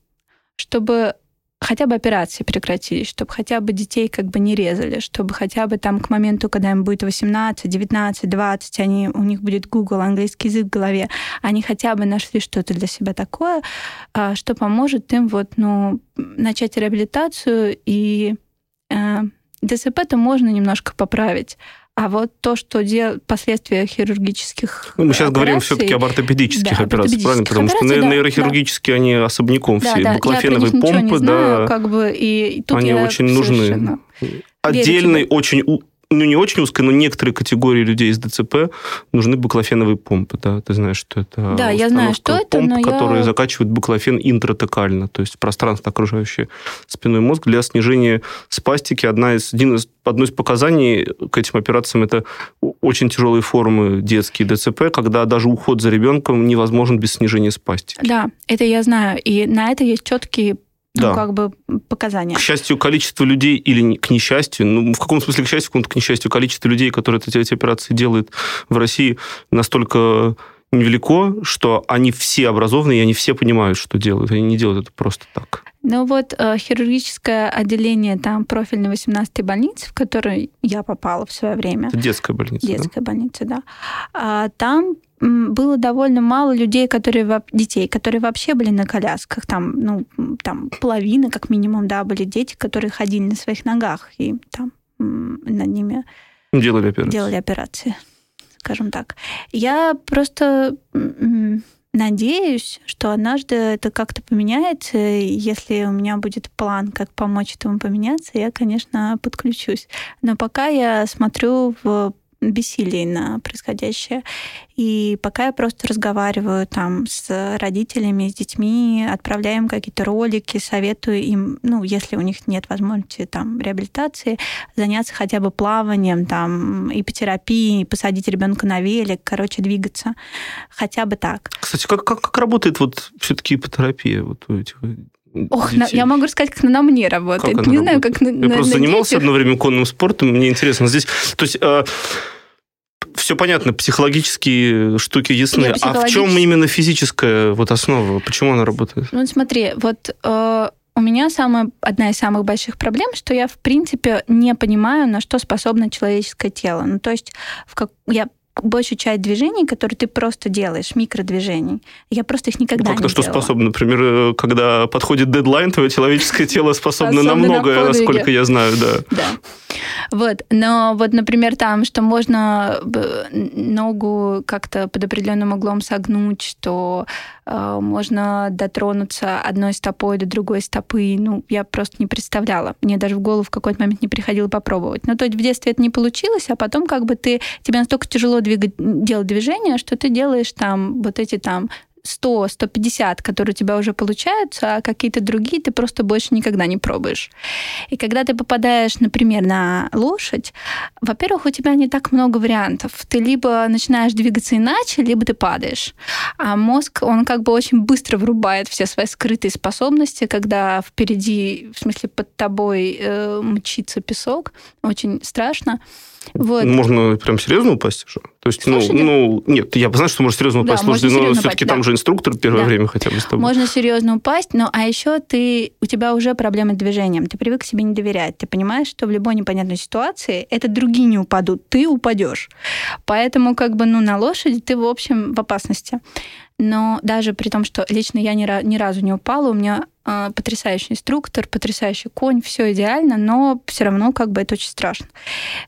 чтобы хотя бы операции прекратились, чтобы хотя бы детей как бы не резали, чтобы хотя бы там к моменту, когда им будет 18, 19, 20, они, у них будет Google, английский язык в голове, они хотя бы нашли что-то для себя такое, а, что поможет им вот, ну, начать реабилитацию, и э, ДЦП-то можно немножко поправить, а вот то, что дел... последствия хирургических Ну, мы сейчас говорим операций- все-таки об ортопедических Да, операциях, правильно? Потому что операций, да, нейрохирургические, они особняком Да, все. да, ничего помпы, не знаю, да, как бы, и, тут они очень нужны. тебе. очень ну, не очень узкой, но некоторые категории людей с ДЦП нужны баклофеновые помпы, да, ты знаешь, что это Да, я знаю, что это, помп, но я- которые закачивают баклофен интратекально, то есть пространство, окружающее спиной мозг, для снижения спастики. Одна из, один из, одно из показаний к этим операциям это очень тяжелые формы детские ДЦП, когда даже уход за ребенком невозможен без снижения спастики. Да, это я знаю. И на это есть четкие ну, Да. как бы показания. К счастью, количество людей, или к несчастью, ну, в каком смысле к счастью, в каком-то к несчастью, количество людей, которые эти, эти операции делают в России, настолько невелико, что они все образованные, и они все понимают, что делают. Они не делают это просто так. Ну вот э, хирургическое отделение там профильной 18-й больницы, в которую я попала в свое время, Это детская больница, да? детская больница, да, а, там было довольно мало людей, которые детей, которые вообще были на колясках. Там, ну, там половина, как минимум, да, были дети, которые ходили на своих ногах и там над ними Делали операцию. делали операции, скажем так. Я просто надеюсь, что однажды это как-то поменяется. Если у меня будет план, как помочь этому поменяться, я, конечно, подключусь. Но пока я смотрю в бессилии на происходящее. И пока я просто разговариваю там с родителями, с детьми, отправляем какие-то ролики, советую им, ну, если у них нет возможности там реабилитации, заняться хотя бы плаванием, там, ипотерапией, посадить ребенка на велик, короче, двигаться. Хотя бы так. Кстати, как, как, как работает вот все-таки ипотерапия вот у этих Ох, на- я могу рассказать, как она на мне работает. Как она Не знаю, работает? как на, Я на- просто на занимался детях. одно время конным спортом, мне интересно. Здесь, то есть, все понятно, психологические штуки ясны. Нет, А в чем психологически- именно физическая вот основа? Почему она работает? Ну, смотри, вот э, у меня самая, одна из самых больших проблем, что я, в принципе, не понимаю, на что способно человеческое тело. Ну, то есть в как... я большую часть движений, которые ты просто делаешь, микродвижений, я просто их никогда как не то что делала. способно? Например, э, когда подходит дедлайн, твое человеческое тело способно на многое, насколько я знаю, да. Да. Вот. Но вот, например, там, что можно б- ногу как-то под определенным углом согнуть, что э, можно дотронуться одной стопой до другой стопы. Ну, я просто не представляла. Мне даже в голову в какой-то момент не приходило попробовать. Ну, то есть в детстве это не получилось, а потом как бы ты, тебе настолько тяжело двигать, делать движения, что ты делаешь там вот эти там 100-150, которые у тебя уже получаются, а какие-то другие ты просто больше никогда не пробуешь. И когда ты попадаешь, например, на лошадь, во-первых, у тебя не так много вариантов. Ты либо начинаешь двигаться иначе, либо ты падаешь. А мозг, он как бы очень быстро врубает все свои скрытые способности, когда впереди, в смысле, под тобой э, мчится песок. Очень страшно. Вот. Можно прям серьезно упасть уже? То есть, ну, ну, нет, я знаю, что можно серьезно упасть, да, слушай, но все-таки да. там же инструктор первое да. время хотя бы с тобой. Можно серьезно упасть, но а еще ты, у тебя уже проблемы с движением, ты привык себе не доверять, ты понимаешь, что в любой непонятной ситуации это другие не упадут, ты упадешь. Поэтому как бы, ну, на лошади ты, в общем, в опасности. Но даже при том, что лично я ни, ни разу не упала, у меня э, потрясающий инструктор, потрясающий конь, все идеально, но все равно как бы это очень страшно.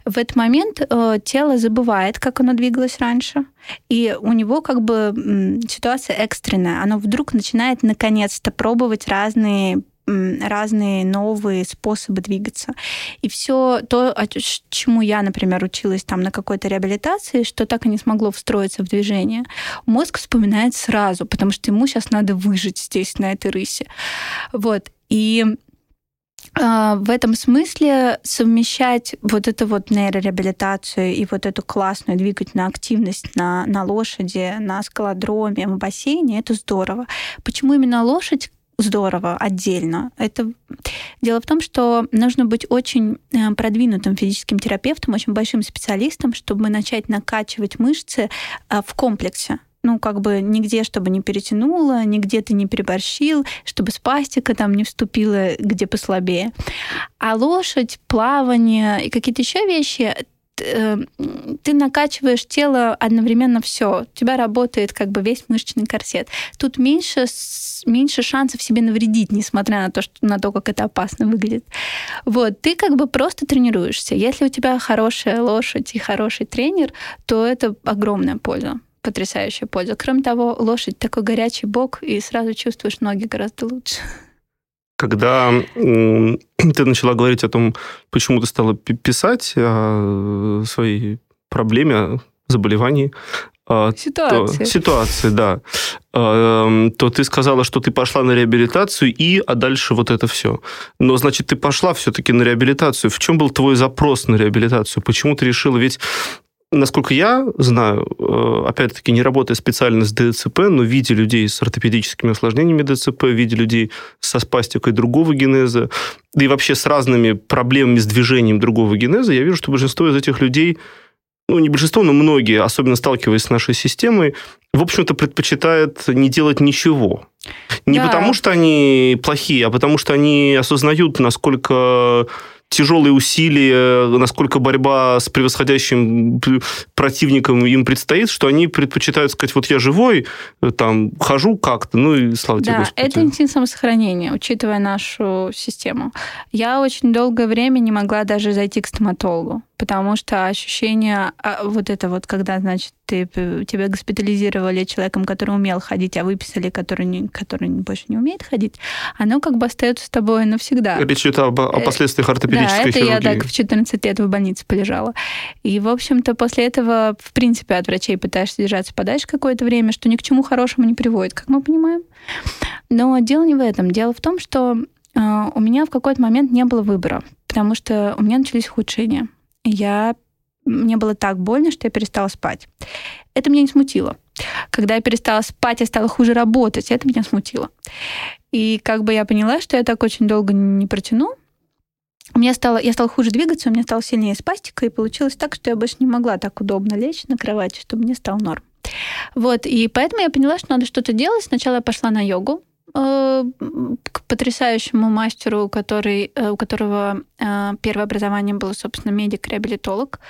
В этот момент э, тело забывает, как оно двигалось раньше, и у него как бы ситуация экстренная. Оно вдруг начинает наконец-то пробовать разные разные новые способы двигаться. И все то, чему я, например, училась там на какой-то реабилитации, что так и не смогло встроиться в движение, мозг вспоминает сразу, потому что ему сейчас надо выжить здесь, на этой рысе. Вот. И а, в этом смысле совмещать вот эту вот нейрореабилитацию и вот эту классную двигательную активность на, на лошади, на скалодроме, в бассейне, это здорово. Почему именно лошадь? Здорово отдельно. Это дело в том, что нужно быть очень э, продвинутым физическим терапевтом, очень большим специалистом, чтобы начать накачивать мышцы э, в комплексе ну, как бы нигде, чтобы не перетянуло, нигде ты не переборщил, чтобы спастика там не вступила, где послабее. А лошадь, плавание и какие-то еще вещи ты накачиваешь тело одновременно все. У тебя работает как бы весь мышечный корсет. Тут меньше, меньше шансов себе навредить, несмотря на то, что, на то, как это опасно выглядит. Вот, ты как бы просто тренируешься. Если у тебя хорошая лошадь и хороший тренер, то это огромная польза потрясающая польза. Кроме того, лошадь такой горячий бок, и сразу чувствуешь ноги гораздо лучше когда ты начала говорить о том, почему ты стала писать о своей проблеме, заболевании, ситуации. То, ситуации, да. А, эм, то ты сказала, что ты пошла на реабилитацию и, а дальше вот это все. Но, значит, ты пошла все-таки на реабилитацию. В чем был твой запрос на реабилитацию? Почему ты решила? Ведь насколько я знаю, э, опять-таки, не работая специально с ДЦП, но видя людей с ортопедическими осложнениями ДЦП, видя людей со спастикой другого генеза, да и вообще с разными проблемами с движением другого генеза, я вижу, что большинство из этих людей ну, не большинство, но многие, особенно сталкиваясь с нашей системой, в общем-то, предпочитают не делать ничего. Не да. потому, что они плохие, а потому, что они осознают, насколько тяжелые усилия, насколько борьба с превосходящим противником им предстоит, что они предпочитают сказать, вот я живой, там, хожу как-то, ну и слава да, тебе, Господи. это инстинкт самосохранения, учитывая нашу систему. Я очень долгое время не могла даже зайти к стоматологу потому что ощущение а, вот это вот, когда, значит, ты, тебя госпитализировали человеком, который умел ходить, а выписали, который, не, который больше не умеет ходить, оно как бы остается с тобой навсегда. Речь идет об, о э, последствиях ортопедической да, это хирургии. я так в 14 лет в больнице полежала. И, в общем-то, после этого, в принципе, от врачей пытаешься держаться подальше какое-то время, что ни к чему хорошему не приводит, как мы понимаем. Но дело не в этом. Дело в том, что э, у меня в какой-то момент не было выбора, потому что у меня начались ухудшения я мне было так больно, что я перестала спать. Это меня не смутило. Когда я перестала спать, я стала хуже работать. Это меня смутило. И как бы я поняла, что я так очень долго не протяну, меня стало, я стала хуже двигаться, у меня стало сильнее спастика, и получилось так, что я больше не могла так удобно лечь на кровати, чтобы мне стал норм. Вот, и поэтому я поняла, что надо что-то делать. Сначала я пошла на йогу, к потрясающему мастеру, который, э, у которого э, первое образование было, собственно, медик-реабилитолог.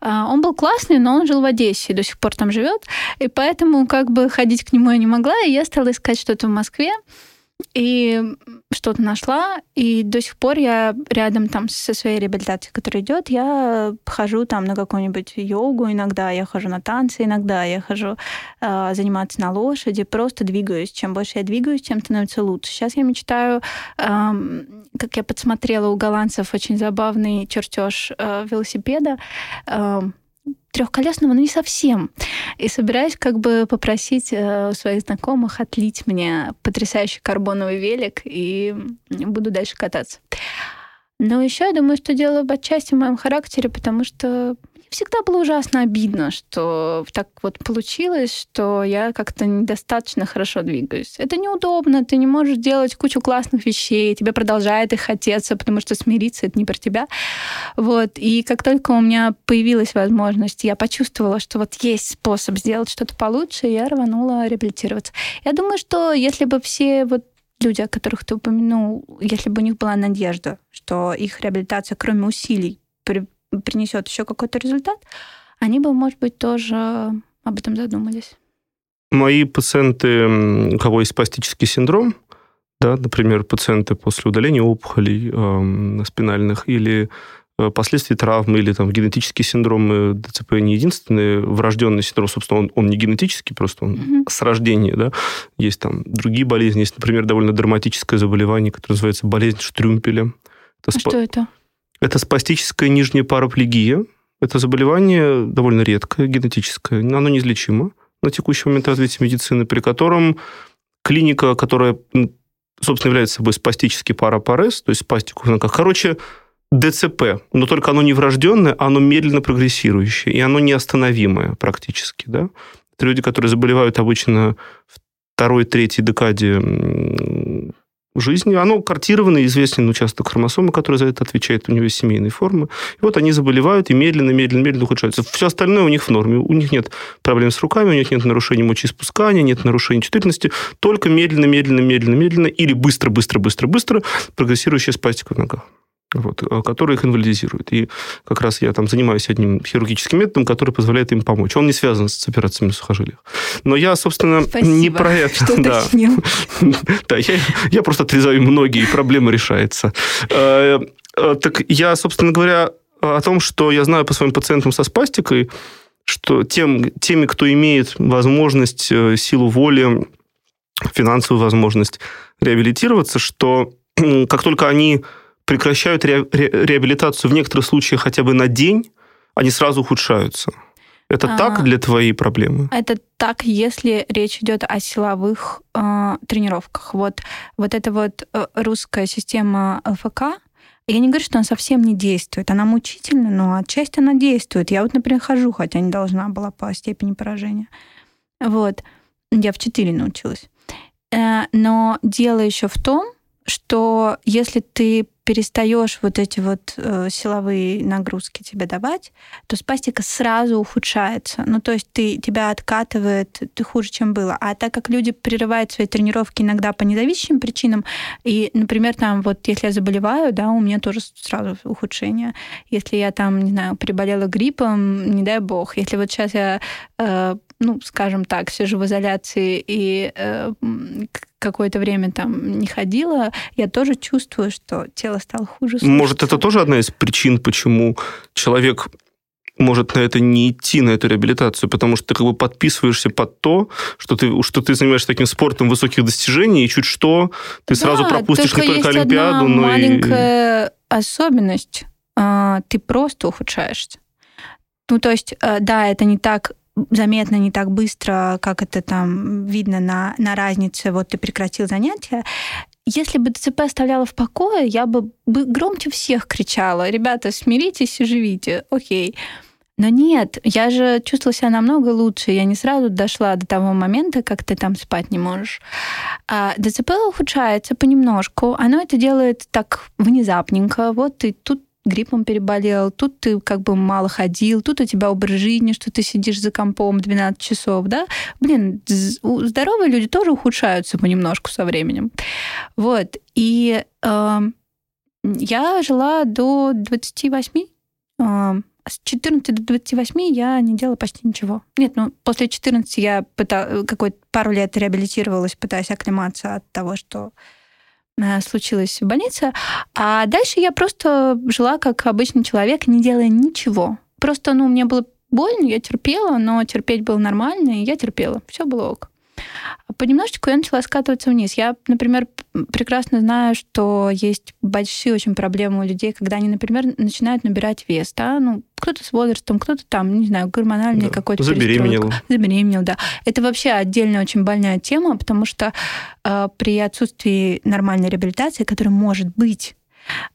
Он был классный, но он жил в Одессе и до сих пор там живет. И поэтому как бы ходить к нему я не могла, и я стала искать что-то в Москве. И что-то нашла, и до сих пор я рядом там со своей реабилитацией, которая идет, я хожу там на какую-нибудь йогу иногда, я хожу на танцы иногда, я хожу э, заниматься на лошади, просто двигаюсь. Чем больше я двигаюсь, тем становится лучше. Сейчас я мечтаю, э, как я подсмотрела у голландцев очень забавный чертеж э, велосипеда. Э, трехколесного, но не совсем. И собираюсь как бы попросить э, своих знакомых отлить мне потрясающий карбоновый велик, и буду дальше кататься. Но еще я думаю, что дело отчасти в моем характере, потому что всегда было ужасно обидно, что так вот получилось, что я как-то недостаточно хорошо двигаюсь. Это неудобно, ты не можешь делать кучу классных вещей, тебе продолжает их хотеться, потому что смириться — это не про тебя. Вот. И как только у меня появилась возможность, я почувствовала, что вот есть способ сделать что-то получше, я рванула реабилитироваться. Я думаю, что если бы все вот люди, о которых ты упомянул, если бы у них была надежда, что их реабилитация, кроме усилий, принесет еще какой-то результат, они бы, может быть, тоже об этом задумались. Мои пациенты, у кого есть спастический синдром, да, например, пациенты после удаления опухолей э, спинальных или э, последствий травмы или там генетические синдромы ДЦП не единственный врожденный синдром, собственно, он, он не генетический, просто он mm-hmm. с рождения, да. Есть там другие болезни, есть, например, довольно драматическое заболевание, которое называется болезнь Штрюмпеля. Это а спа... что это? Это спастическая нижняя параплегия. Это заболевание довольно редкое, генетическое. Оно неизлечимо на текущий момент развития медицины, при котором клиника, которая, собственно, является собой спастический парапарез, то есть спастику в ногах. Короче, ДЦП, но только оно не врожденное, оно медленно прогрессирующее, и оно неостановимое практически. Да? Это люди, которые заболевают обычно в второй, третьей декаде жизни. Оно картировано, известен участок хромосомы, который за это отвечает, у него есть семейные формы. И вот они заболевают и медленно, медленно, медленно ухудшаются. Все остальное у них в норме. У них нет проблем с руками, у них нет нарушений мочеиспускания, нет нарушений чувствительности, только медленно, медленно, медленно, медленно или быстро, быстро, быстро, быстро прогрессирующая спастика в ногах вот, э, которые их инвалидизирует. И как раз я там занимаюсь одним хирургическим методом, который позволяет им помочь. Он не связан с операциями сухожилий. Но я, собственно, Спасибо, не про это. Что да. да, я, я просто отрезаю многие, и проблема решается. Э, э, так я, собственно говоря, о том, что я знаю по своим пациентам со спастикой, что тем, теми, кто имеет возможность, силу воли, финансовую возможность реабилитироваться, что как только они прекращают ре, ре, реабилитацию в некоторых случаях хотя бы на день, они сразу ухудшаются. Это а, так для твоей проблемы? Это так, если речь идет о силовых э, тренировках. Вот, вот эта вот э, русская система ЛФК, я не говорю, что она совсем не действует. Она мучительна, но отчасти она действует. Я вот, например, хожу, хотя не должна была по степени поражения. Вот. Я в 4 научилась. Э, но дело еще в том, что если ты перестаешь вот эти вот э, силовые нагрузки тебе давать, то спастика сразу ухудшается. Ну, то есть ты, тебя откатывает ты хуже, чем было. А так как люди прерывают свои тренировки иногда по независимым причинам, и, например, там вот если я заболеваю, да, у меня тоже сразу ухудшение. Если я там, не знаю, приболела гриппом, не дай бог. Если вот сейчас я э, ну, скажем так, сижу в изоляции и э, какое-то время там не ходила, я тоже чувствую, что тело стало хуже. Слушаться. Может, это тоже одна из причин, почему человек может на это не идти, на эту реабилитацию, потому что ты как бы подписываешься под то, что ты, что ты занимаешься таким спортом высоких достижений, и чуть что ты да, сразу пропустишь только не только есть Олимпиаду, одна но маленькая и... особенность. А, ты просто ухудшаешься. Ну, то есть, э, да, это не так заметно не так быстро, как это там видно на, на разнице, вот ты прекратил занятия. Если бы ДЦП оставляла в покое, я бы, громче всех кричала, ребята, смиритесь и живите, окей. Но нет, я же чувствовала себя намного лучше. Я не сразу дошла до того момента, как ты там спать не можешь. А ДЦП ухудшается понемножку. Оно это делает так внезапненько. Вот ты тут гриппом переболел, тут ты как бы мало ходил, тут у тебя образ жизни, что ты сидишь за компом 12 часов, да? Блин, здоровые люди тоже ухудшаются понемножку со временем. Вот. И э, я жила до 28, э, с 14 до 28 я не делала почти ничего. Нет, ну, после 14 я пыталась, какой-то пару лет реабилитировалась, пытаясь оклематься от того, что Э, случилось в больнице. А дальше я просто жила как обычный человек, не делая ничего. Просто, ну, мне было больно, я терпела, но терпеть было нормально, и я терпела. Все было ок. Понемножечку я начала скатываться вниз. Я, например, прекрасно знаю, что есть большие очень проблемы у людей, когда они, например, начинают набирать вес, да, ну, кто-то с возрастом, кто-то там, не знаю, гормональный да. какой-то Забеременел. Забеременел, да. Это вообще отдельная очень больная тема, потому что э, при отсутствии нормальной реабилитации, которая может быть,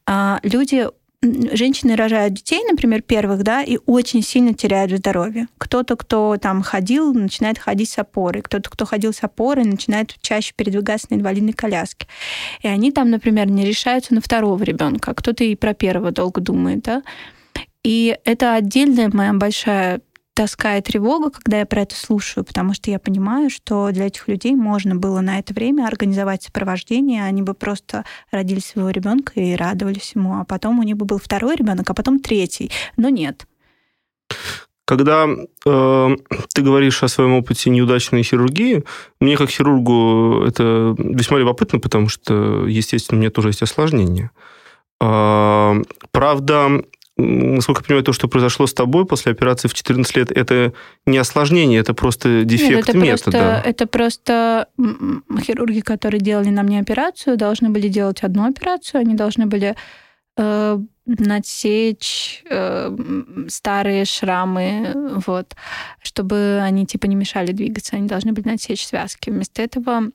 э, люди женщины рожают детей, например, первых, да, и очень сильно теряют здоровье. Кто-то, кто там ходил, начинает ходить с опорой. Кто-то, кто ходил с опорой, начинает чаще передвигаться на инвалидной коляске. И они там, например, не решаются на второго ребенка, а кто-то и про первого долго думает, да. И это отдельная моя большая тоска и тревога, когда я про это слушаю, потому что я понимаю, что для этих людей можно было на это время организовать сопровождение, они бы просто родили своего ребенка и радовались ему, а потом у них бы был второй ребенок, а потом третий. Но нет. Когда э, ты говоришь о своем опыте неудачной хирургии, мне как хирургу это весьма любопытно, потому что, естественно, у меня тоже есть осложнения. Э, правда, насколько я понимаю, то, что произошло с тобой после операции в 14 лет, это не осложнение, это просто дефект Нет, это метода. Просто, это просто хирурги, которые делали на мне операцию, должны были делать одну операцию, они должны были э, надсечь э, старые шрамы, вот, чтобы они типа не мешали двигаться, они должны были надсечь связки. Вместо этого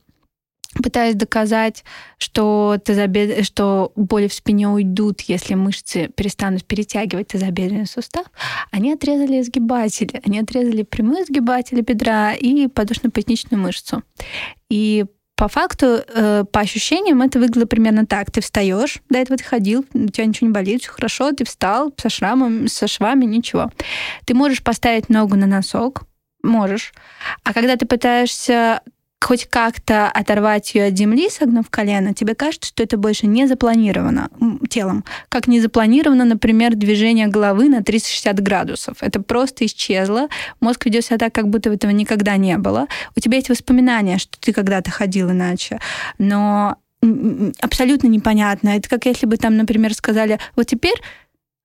пытаясь доказать, что, тазобед... что боли в спине уйдут, если мышцы перестанут перетягивать тазобедренный сустав, они отрезали сгибатели. Они отрезали прямые сгибатели бедра и подушно-поясничную мышцу. И по факту, э, по ощущениям, это выглядело примерно так. Ты встаешь, до этого ты ходил, у тебя ничего не болит, все хорошо, ты встал со шрамом, со швами, ничего. Ты можешь поставить ногу на носок, можешь. А когда ты пытаешься хоть как-то оторвать ее от земли, согнув колено, тебе кажется, что это больше не запланировано телом. Как не запланировано, например, движение головы на 360 градусов. Это просто исчезло. Мозг ведет себя так, как будто этого никогда не было. У тебя есть воспоминания, что ты когда-то ходил иначе. Но абсолютно непонятно. Это как если бы там, например, сказали, вот теперь,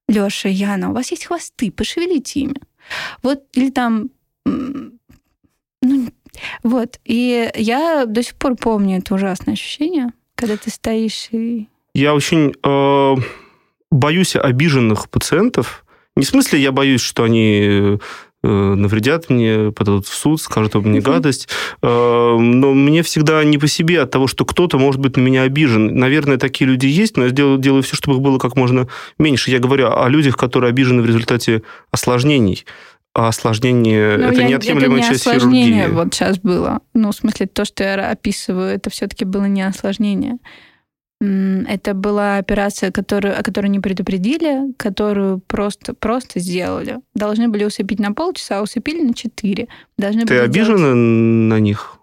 Лёша Яна, у вас есть хвосты, пошевелите ими. Вот, или там, ну, вот. И я до сих пор помню это ужасное ощущение, когда ты стоишь и... Я очень э, боюсь обиженных пациентов. Не в смысле я боюсь, что они э, навредят мне, подадут в суд, скажут мне гадость. Э, но мне всегда не по себе от того, что кто-то может быть на меня обижен. Наверное, такие люди есть, но я делаю, делаю все, чтобы их было как можно меньше. Я говорю о людях, которые обижены в результате осложнений а осложнение ну, это я, неотъемлемая это не часть осложнение хирургии. вот сейчас было. Ну, в смысле, то, что я описываю, это все-таки было не осложнение. Это была операция, которую, о которой не предупредили, которую просто, просто сделали. Должны были усыпить на полчаса, а усыпили на четыре. Должны ты обижена делать... на них?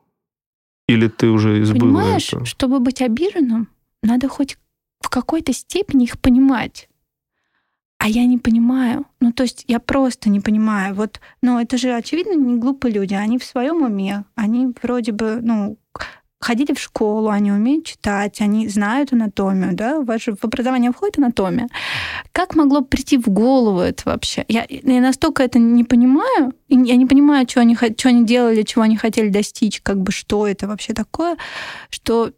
Или ты уже избыла Понимаешь, это? чтобы быть обиженным, надо хоть в какой-то степени их понимать. А я не понимаю. Ну, то есть я просто не понимаю. Вот, ну, это же, очевидно, не глупые люди. Они в своем уме. Они вроде бы, ну, ходили в школу, они умеют читать, они знают анатомию, да, в ваше в образование входит анатомия. Как могло прийти в голову это вообще? Я, я настолько это не понимаю, я не понимаю, что они, что они делали, чего они хотели достичь, как бы что это вообще такое, что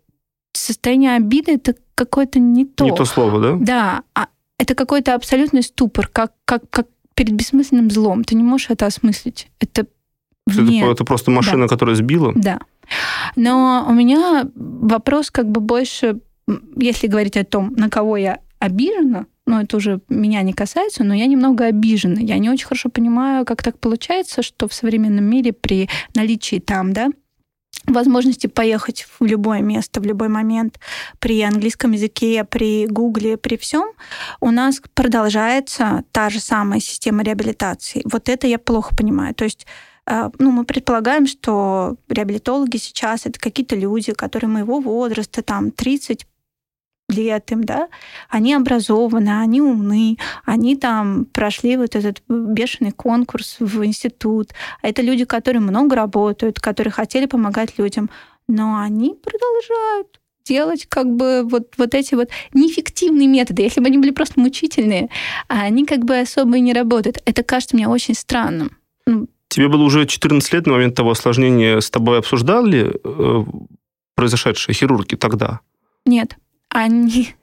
состояние обиды это какое-то не то. Не то слово, да? Да. А это какой-то абсолютный ступор, как, как, как перед бессмысленным злом. Ты не можешь это осмыслить. Это вне... Это, это просто машина, да. которая сбила? Да. Но у меня вопрос как бы больше, если говорить о том, на кого я обижена, ну, это уже меня не касается, но я немного обижена. Я не очень хорошо понимаю, как так получается, что в современном мире при наличии там, да, возможности поехать в любое место, в любой момент при английском языке, при гугле, при всем, у нас продолжается та же самая система реабилитации. Вот это я плохо понимаю. То есть э, ну, мы предполагаем, что реабилитологи сейчас это какие-то люди, которые моего возраста, там, 30 лет им, да, они образованы, они умны, они там прошли вот этот бешеный конкурс в институт. Это люди, которые много работают, которые хотели помогать людям, но они продолжают делать как бы вот, вот эти вот неэффективные методы. Если бы они были просто мучительные, а они как бы особо и не работают. Это кажется мне очень странным. Ну, Тебе было уже 14 лет на момент того осложнения, с тобой обсуждали э, произошедшие хирурги тогда? Нет, они...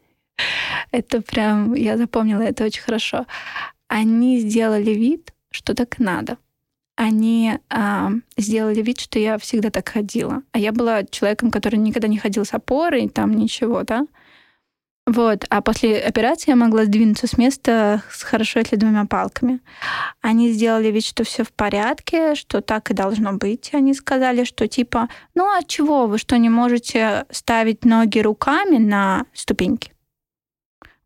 Это прям, я запомнила это очень хорошо. Они сделали вид, что так надо. Они э, сделали вид, что я всегда так ходила. А я была человеком, который никогда не ходил с опорой, там ничего, да. Вот. А после операции я могла сдвинуться с места с хорошо, если двумя палками. Они сделали вид, что все в порядке, что так и должно быть. Они сказали, что типа, ну а чего, вы что, не можете ставить ноги руками на ступеньки?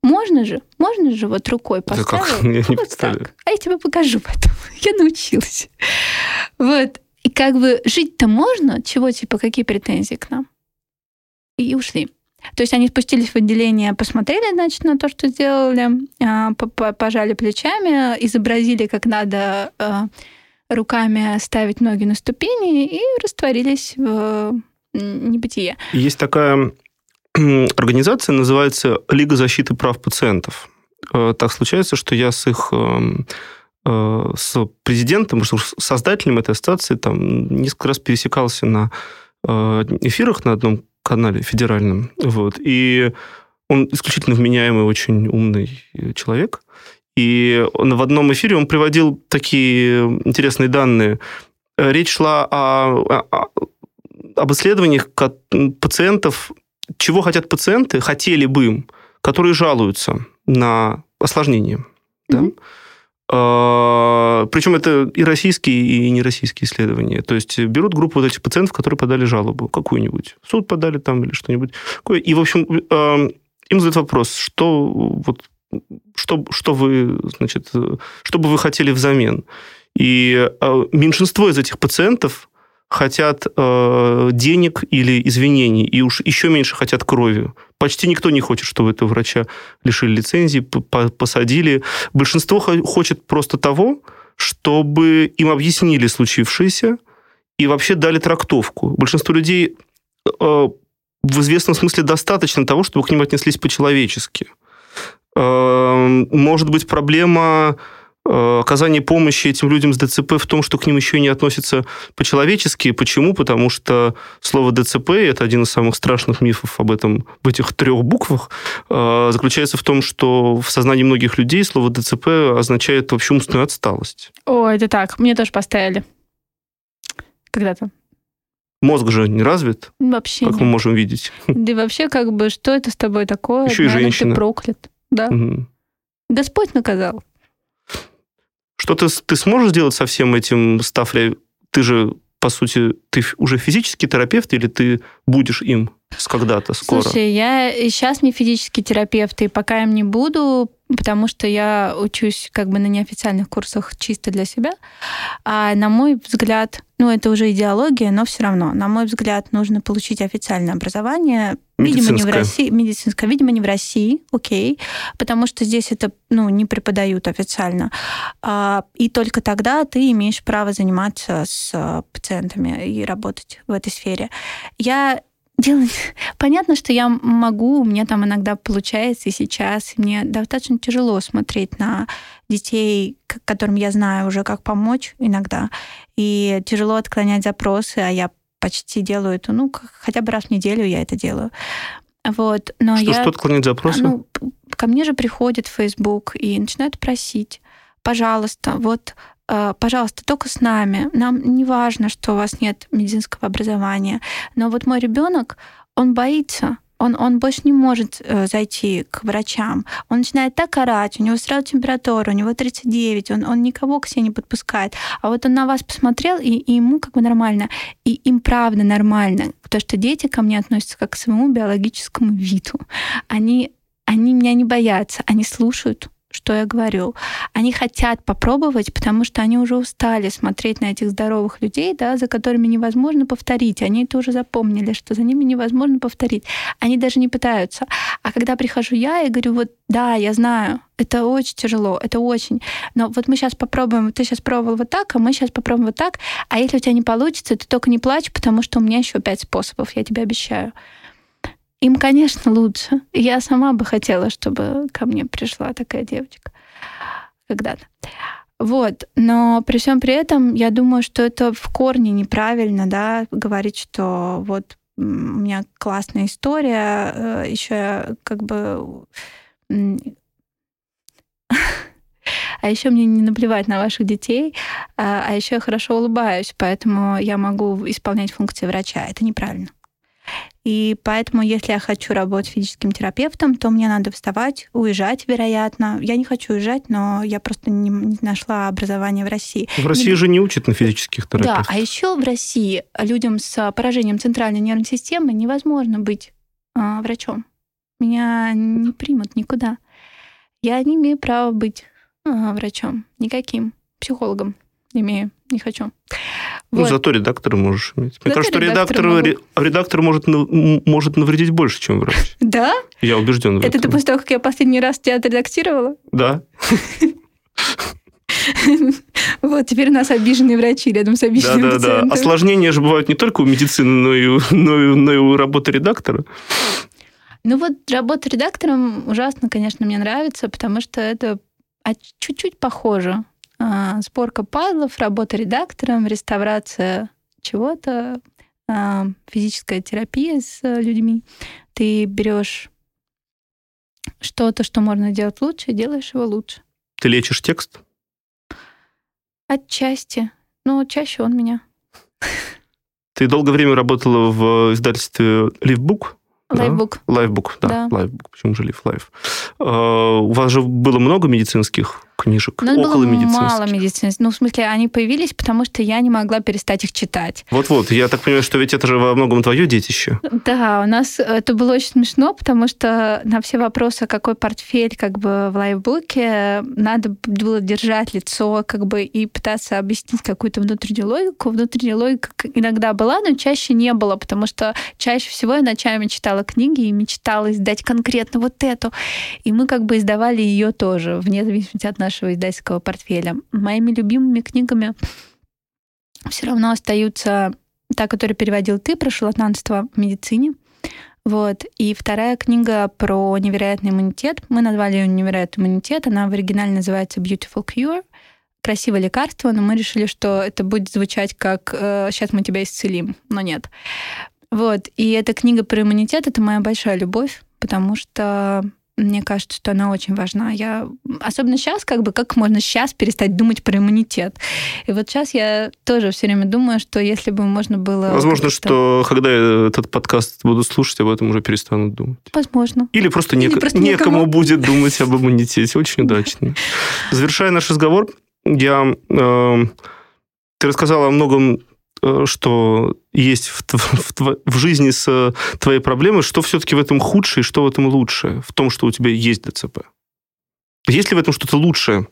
Можно же, можно же вот рукой поставить. Да как? Я не вот так. А я тебе покажу потом. Я научилась. Вот. И как бы жить-то можно? Чего, типа, какие претензии к нам? И ушли. То есть они спустились в отделение, посмотрели, значит, на то, что сделали, а, пожали плечами, изобразили, как надо а, руками ставить ноги на ступени и растворились в небытие. Есть такая организация, называется Лига защиты прав пациентов. Э, так случается, что я с их эм, э, с президентом, с создателем этой ассоциации там несколько раз пересекался на э, эфирах на одном канале федеральном. Вот. И он исключительно вменяемый, очень умный человек. И он, в одном эфире он приводил такие интересные данные. Речь шла о, о, об исследованиях пациентов, чего хотят пациенты, хотели бы им, которые жалуются на осложнения. Mm-hmm. Да? А, причем это и российские, и нероссийские исследования. То есть берут группу вот этих пациентов, которые подали жалобу какую-нибудь. Суд подали там или что-нибудь. И, в общем, а, им задают вопрос, что, вот, что, что вы, значит, что бы вы хотели взамен. И а, меньшинство из этих пациентов хотят э, денег или извинений, и уж еще меньше хотят крови. Почти никто не хочет, чтобы этого врача лишили лицензии, посадили. Большинство хочет просто того, чтобы им объяснили случившееся и вообще дали трактовку. Большинство людей э, в известном смысле достаточно того, чтобы к ним отнеслись по-человечески. Э, может быть, проблема оказание помощи этим людям с ДЦП в том, что к ним еще не относятся по-человечески. Почему? Потому что слово ДЦП, это один из самых страшных мифов об этом, в этих трех буквах, э, заключается в том, что в сознании многих людей слово ДЦП означает вообще умственную отсталость. О, это так. Мне тоже поставили. Когда-то. Мозг же не развит. Вообще Как нет. мы можем видеть. Да и вообще, как бы, что это с тобой такое? Еще и женщина. Ты проклят. Да. Угу. Господь наказал. Что ты, ты сможешь сделать со всем этим, став Ты же, по сути, ты уже физический терапевт или ты будешь им когда-то скоро? Слушай, я сейчас не физический терапевт, и пока им не буду, потому что я учусь как бы на неофициальных курсах чисто для себя. А на мой взгляд, ну это уже идеология, но все равно, на мой взгляд, нужно получить официальное образование. Видимо, не в России, медицинское, видимо, не в России, окей, потому что здесь это ну, не преподают официально. А, и только тогда ты имеешь право заниматься с пациентами и работать в этой сфере. Я делать... Понятно, что я могу, у меня там иногда получается и сейчас. И мне достаточно тяжело смотреть на детей, которым я знаю уже, как помочь иногда. И тяжело отклонять запросы, а я почти делаю это, ну, хотя бы раз в неделю я это делаю. Вот, но что, я... Что отклонить запросы? Ну, ко мне же приходит Facebook и начинают просить, пожалуйста, вот пожалуйста, только с нами. Нам не важно, что у вас нет медицинского образования. Но вот мой ребенок, он боится, он, он больше не может э, зайти к врачам. Он начинает так орать, у него сразу температура, у него 39, он, он никого к себе не подпускает. А вот он на вас посмотрел, и, и ему как бы нормально. И им правда нормально. Потому что дети ко мне относятся как к своему биологическому виду. Они, они меня не боятся, они слушают что я говорю. Они хотят попробовать, потому что они уже устали смотреть на этих здоровых людей, да, за которыми невозможно повторить. Они это уже запомнили, что за ними невозможно повторить. Они даже не пытаются. А когда прихожу я и говорю, вот да, я знаю, это очень тяжело, это очень. Но вот мы сейчас попробуем, ты сейчас пробовал вот так, а мы сейчас попробуем вот так. А если у тебя не получится, ты только не плачь, потому что у меня еще пять способов, я тебе обещаю. Им, конечно, лучше. Я сама бы хотела, чтобы ко мне пришла такая девочка когда-то. Вот. Но при всем при этом, я думаю, что это в корне неправильно, да, говорить, что вот у меня классная история, э, еще как бы а еще мне не наплевать на ваших детей, а, а еще я хорошо улыбаюсь, поэтому я могу исполнять функции врача. Это неправильно. И поэтому, если я хочу работать физическим терапевтом, то мне надо вставать, уезжать, вероятно. Я не хочу уезжать, но я просто не, не нашла образование в России. В России не... же не учат на физических терапевтов. Да, а еще в России людям с поражением центральной нервной системы невозможно быть э, врачом. Меня не примут никуда. Я не имею права быть э, врачом, никаким психологом имею, не хочу. Ну, вот. зато редактора можешь иметь. Мне зато кажется, что редактор, могу... редактор может, может навредить больше, чем врач. Да? Я убежден в Это этом. после того, как я последний раз тебя отредактировала? Да. Вот, теперь у нас обиженные врачи рядом с обиженными Да, да, да. Осложнения же бывают не только у медицины, но и, но и, но и у работы редактора. Ну вот работа редактором ужасно, конечно, мне нравится, потому что это чуть-чуть похоже а, сборка пазлов, работа редактором, реставрация чего-то, а, физическая терапия с людьми. Ты берешь что-то, что можно делать лучше, и делаешь его лучше. Ты лечишь текст? Отчасти. Но чаще он меня. Ты долгое время работала в издательстве Livebook? Livebook. Да? Livebook, да. да. Livebook. Почему же Лив Live? А, у вас же было много медицинских книжек, Но около было медицинских. мало медицинских. Ну, в смысле, они появились, потому что я не могла перестать их читать. Вот-вот. Я так понимаю, что ведь это же во многом твое детище. Да, у нас это было очень смешно, потому что на все вопросы, какой портфель как бы в Livebook'е, надо было держать лицо как бы и пытаться объяснить какую-то внутреннюю логику. Внутренняя логика иногда была, но чаще не было, потому что чаще всего я ночами читала книги и мечтала издать конкретно вот эту. И мы как бы издавали ее тоже, вне зависимости от нашего издательского портфеля. Моими любимыми книгами все равно остаются та, которую переводил ты, про шарлатанство в медицине. Вот. И вторая книга про невероятный иммунитет. Мы назвали ее «Невероятный иммунитет». Она в оригинале называется «Beautiful Cure». Красивое лекарство, но мы решили, что это будет звучать как «Сейчас мы тебя исцелим», но нет. Вот. И эта книга про иммунитет — это моя большая любовь, потому что мне кажется, что она очень важна. Я особенно сейчас, как бы, как можно сейчас перестать думать про иммунитет. И вот сейчас я тоже все время думаю, что если бы можно было... Возможно, что когда я этот подкаст буду слушать, об этом уже перестанут думать. Возможно. Или просто, Или нек... просто некому. некому будет думать об иммунитете. Очень удачно. Завершая наш разговор, я... Э, ты рассказала о многом Э, что есть в, в, в жизни с твоей проблемой, что все-таки в этом худшее и что в этом лучшее, в том, что у тебя есть ДЦП? Есть ли в этом что-то лучшее?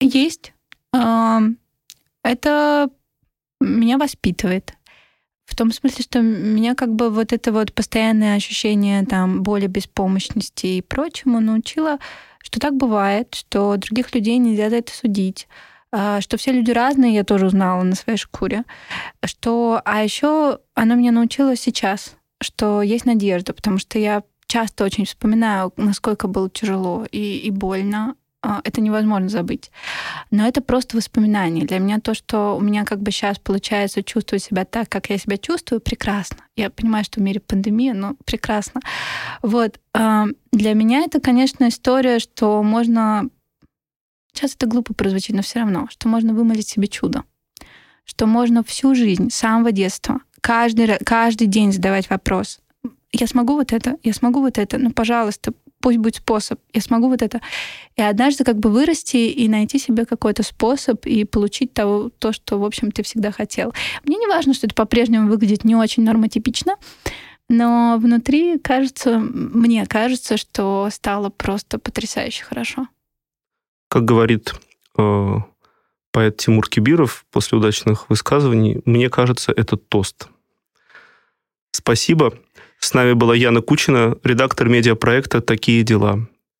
Есть. Это меня воспитывает. В том смысле, что меня как бы вот это вот постоянное ощущение там боли, беспомощности и прочему научило, что так бывает, что других людей нельзя за это судить, что все люди разные, я тоже узнала на своей шкуре. Что, а еще она меня научила сейчас, что есть надежда, потому что я часто очень вспоминаю, насколько было тяжело и, и больно. А, это невозможно забыть. Но это просто воспоминание. Для меня то, что у меня как бы сейчас получается чувствовать себя так, как я себя чувствую, прекрасно. Я понимаю, что в мире пандемия, но прекрасно. Вот. А, для меня это, конечно, история, что можно Сейчас это глупо прозвучит, но все равно, что можно вымолить себе чудо. Что можно всю жизнь, с самого детства, каждый, каждый день задавать вопрос. Я смогу вот это, я смогу вот это, ну, пожалуйста, пусть будет способ, я смогу вот это. И однажды как бы вырасти и найти себе какой-то способ и получить того, то, что, в общем, ты всегда хотел. Мне не важно, что это по-прежнему выглядит не очень нормотипично, но внутри кажется, мне кажется, что стало просто потрясающе хорошо. Как говорит э, поэт Тимур Кибиров после удачных высказываний, мне кажется, это тост. Спасибо. С нами была Яна Кучина, редактор медиапроекта «Такие дела».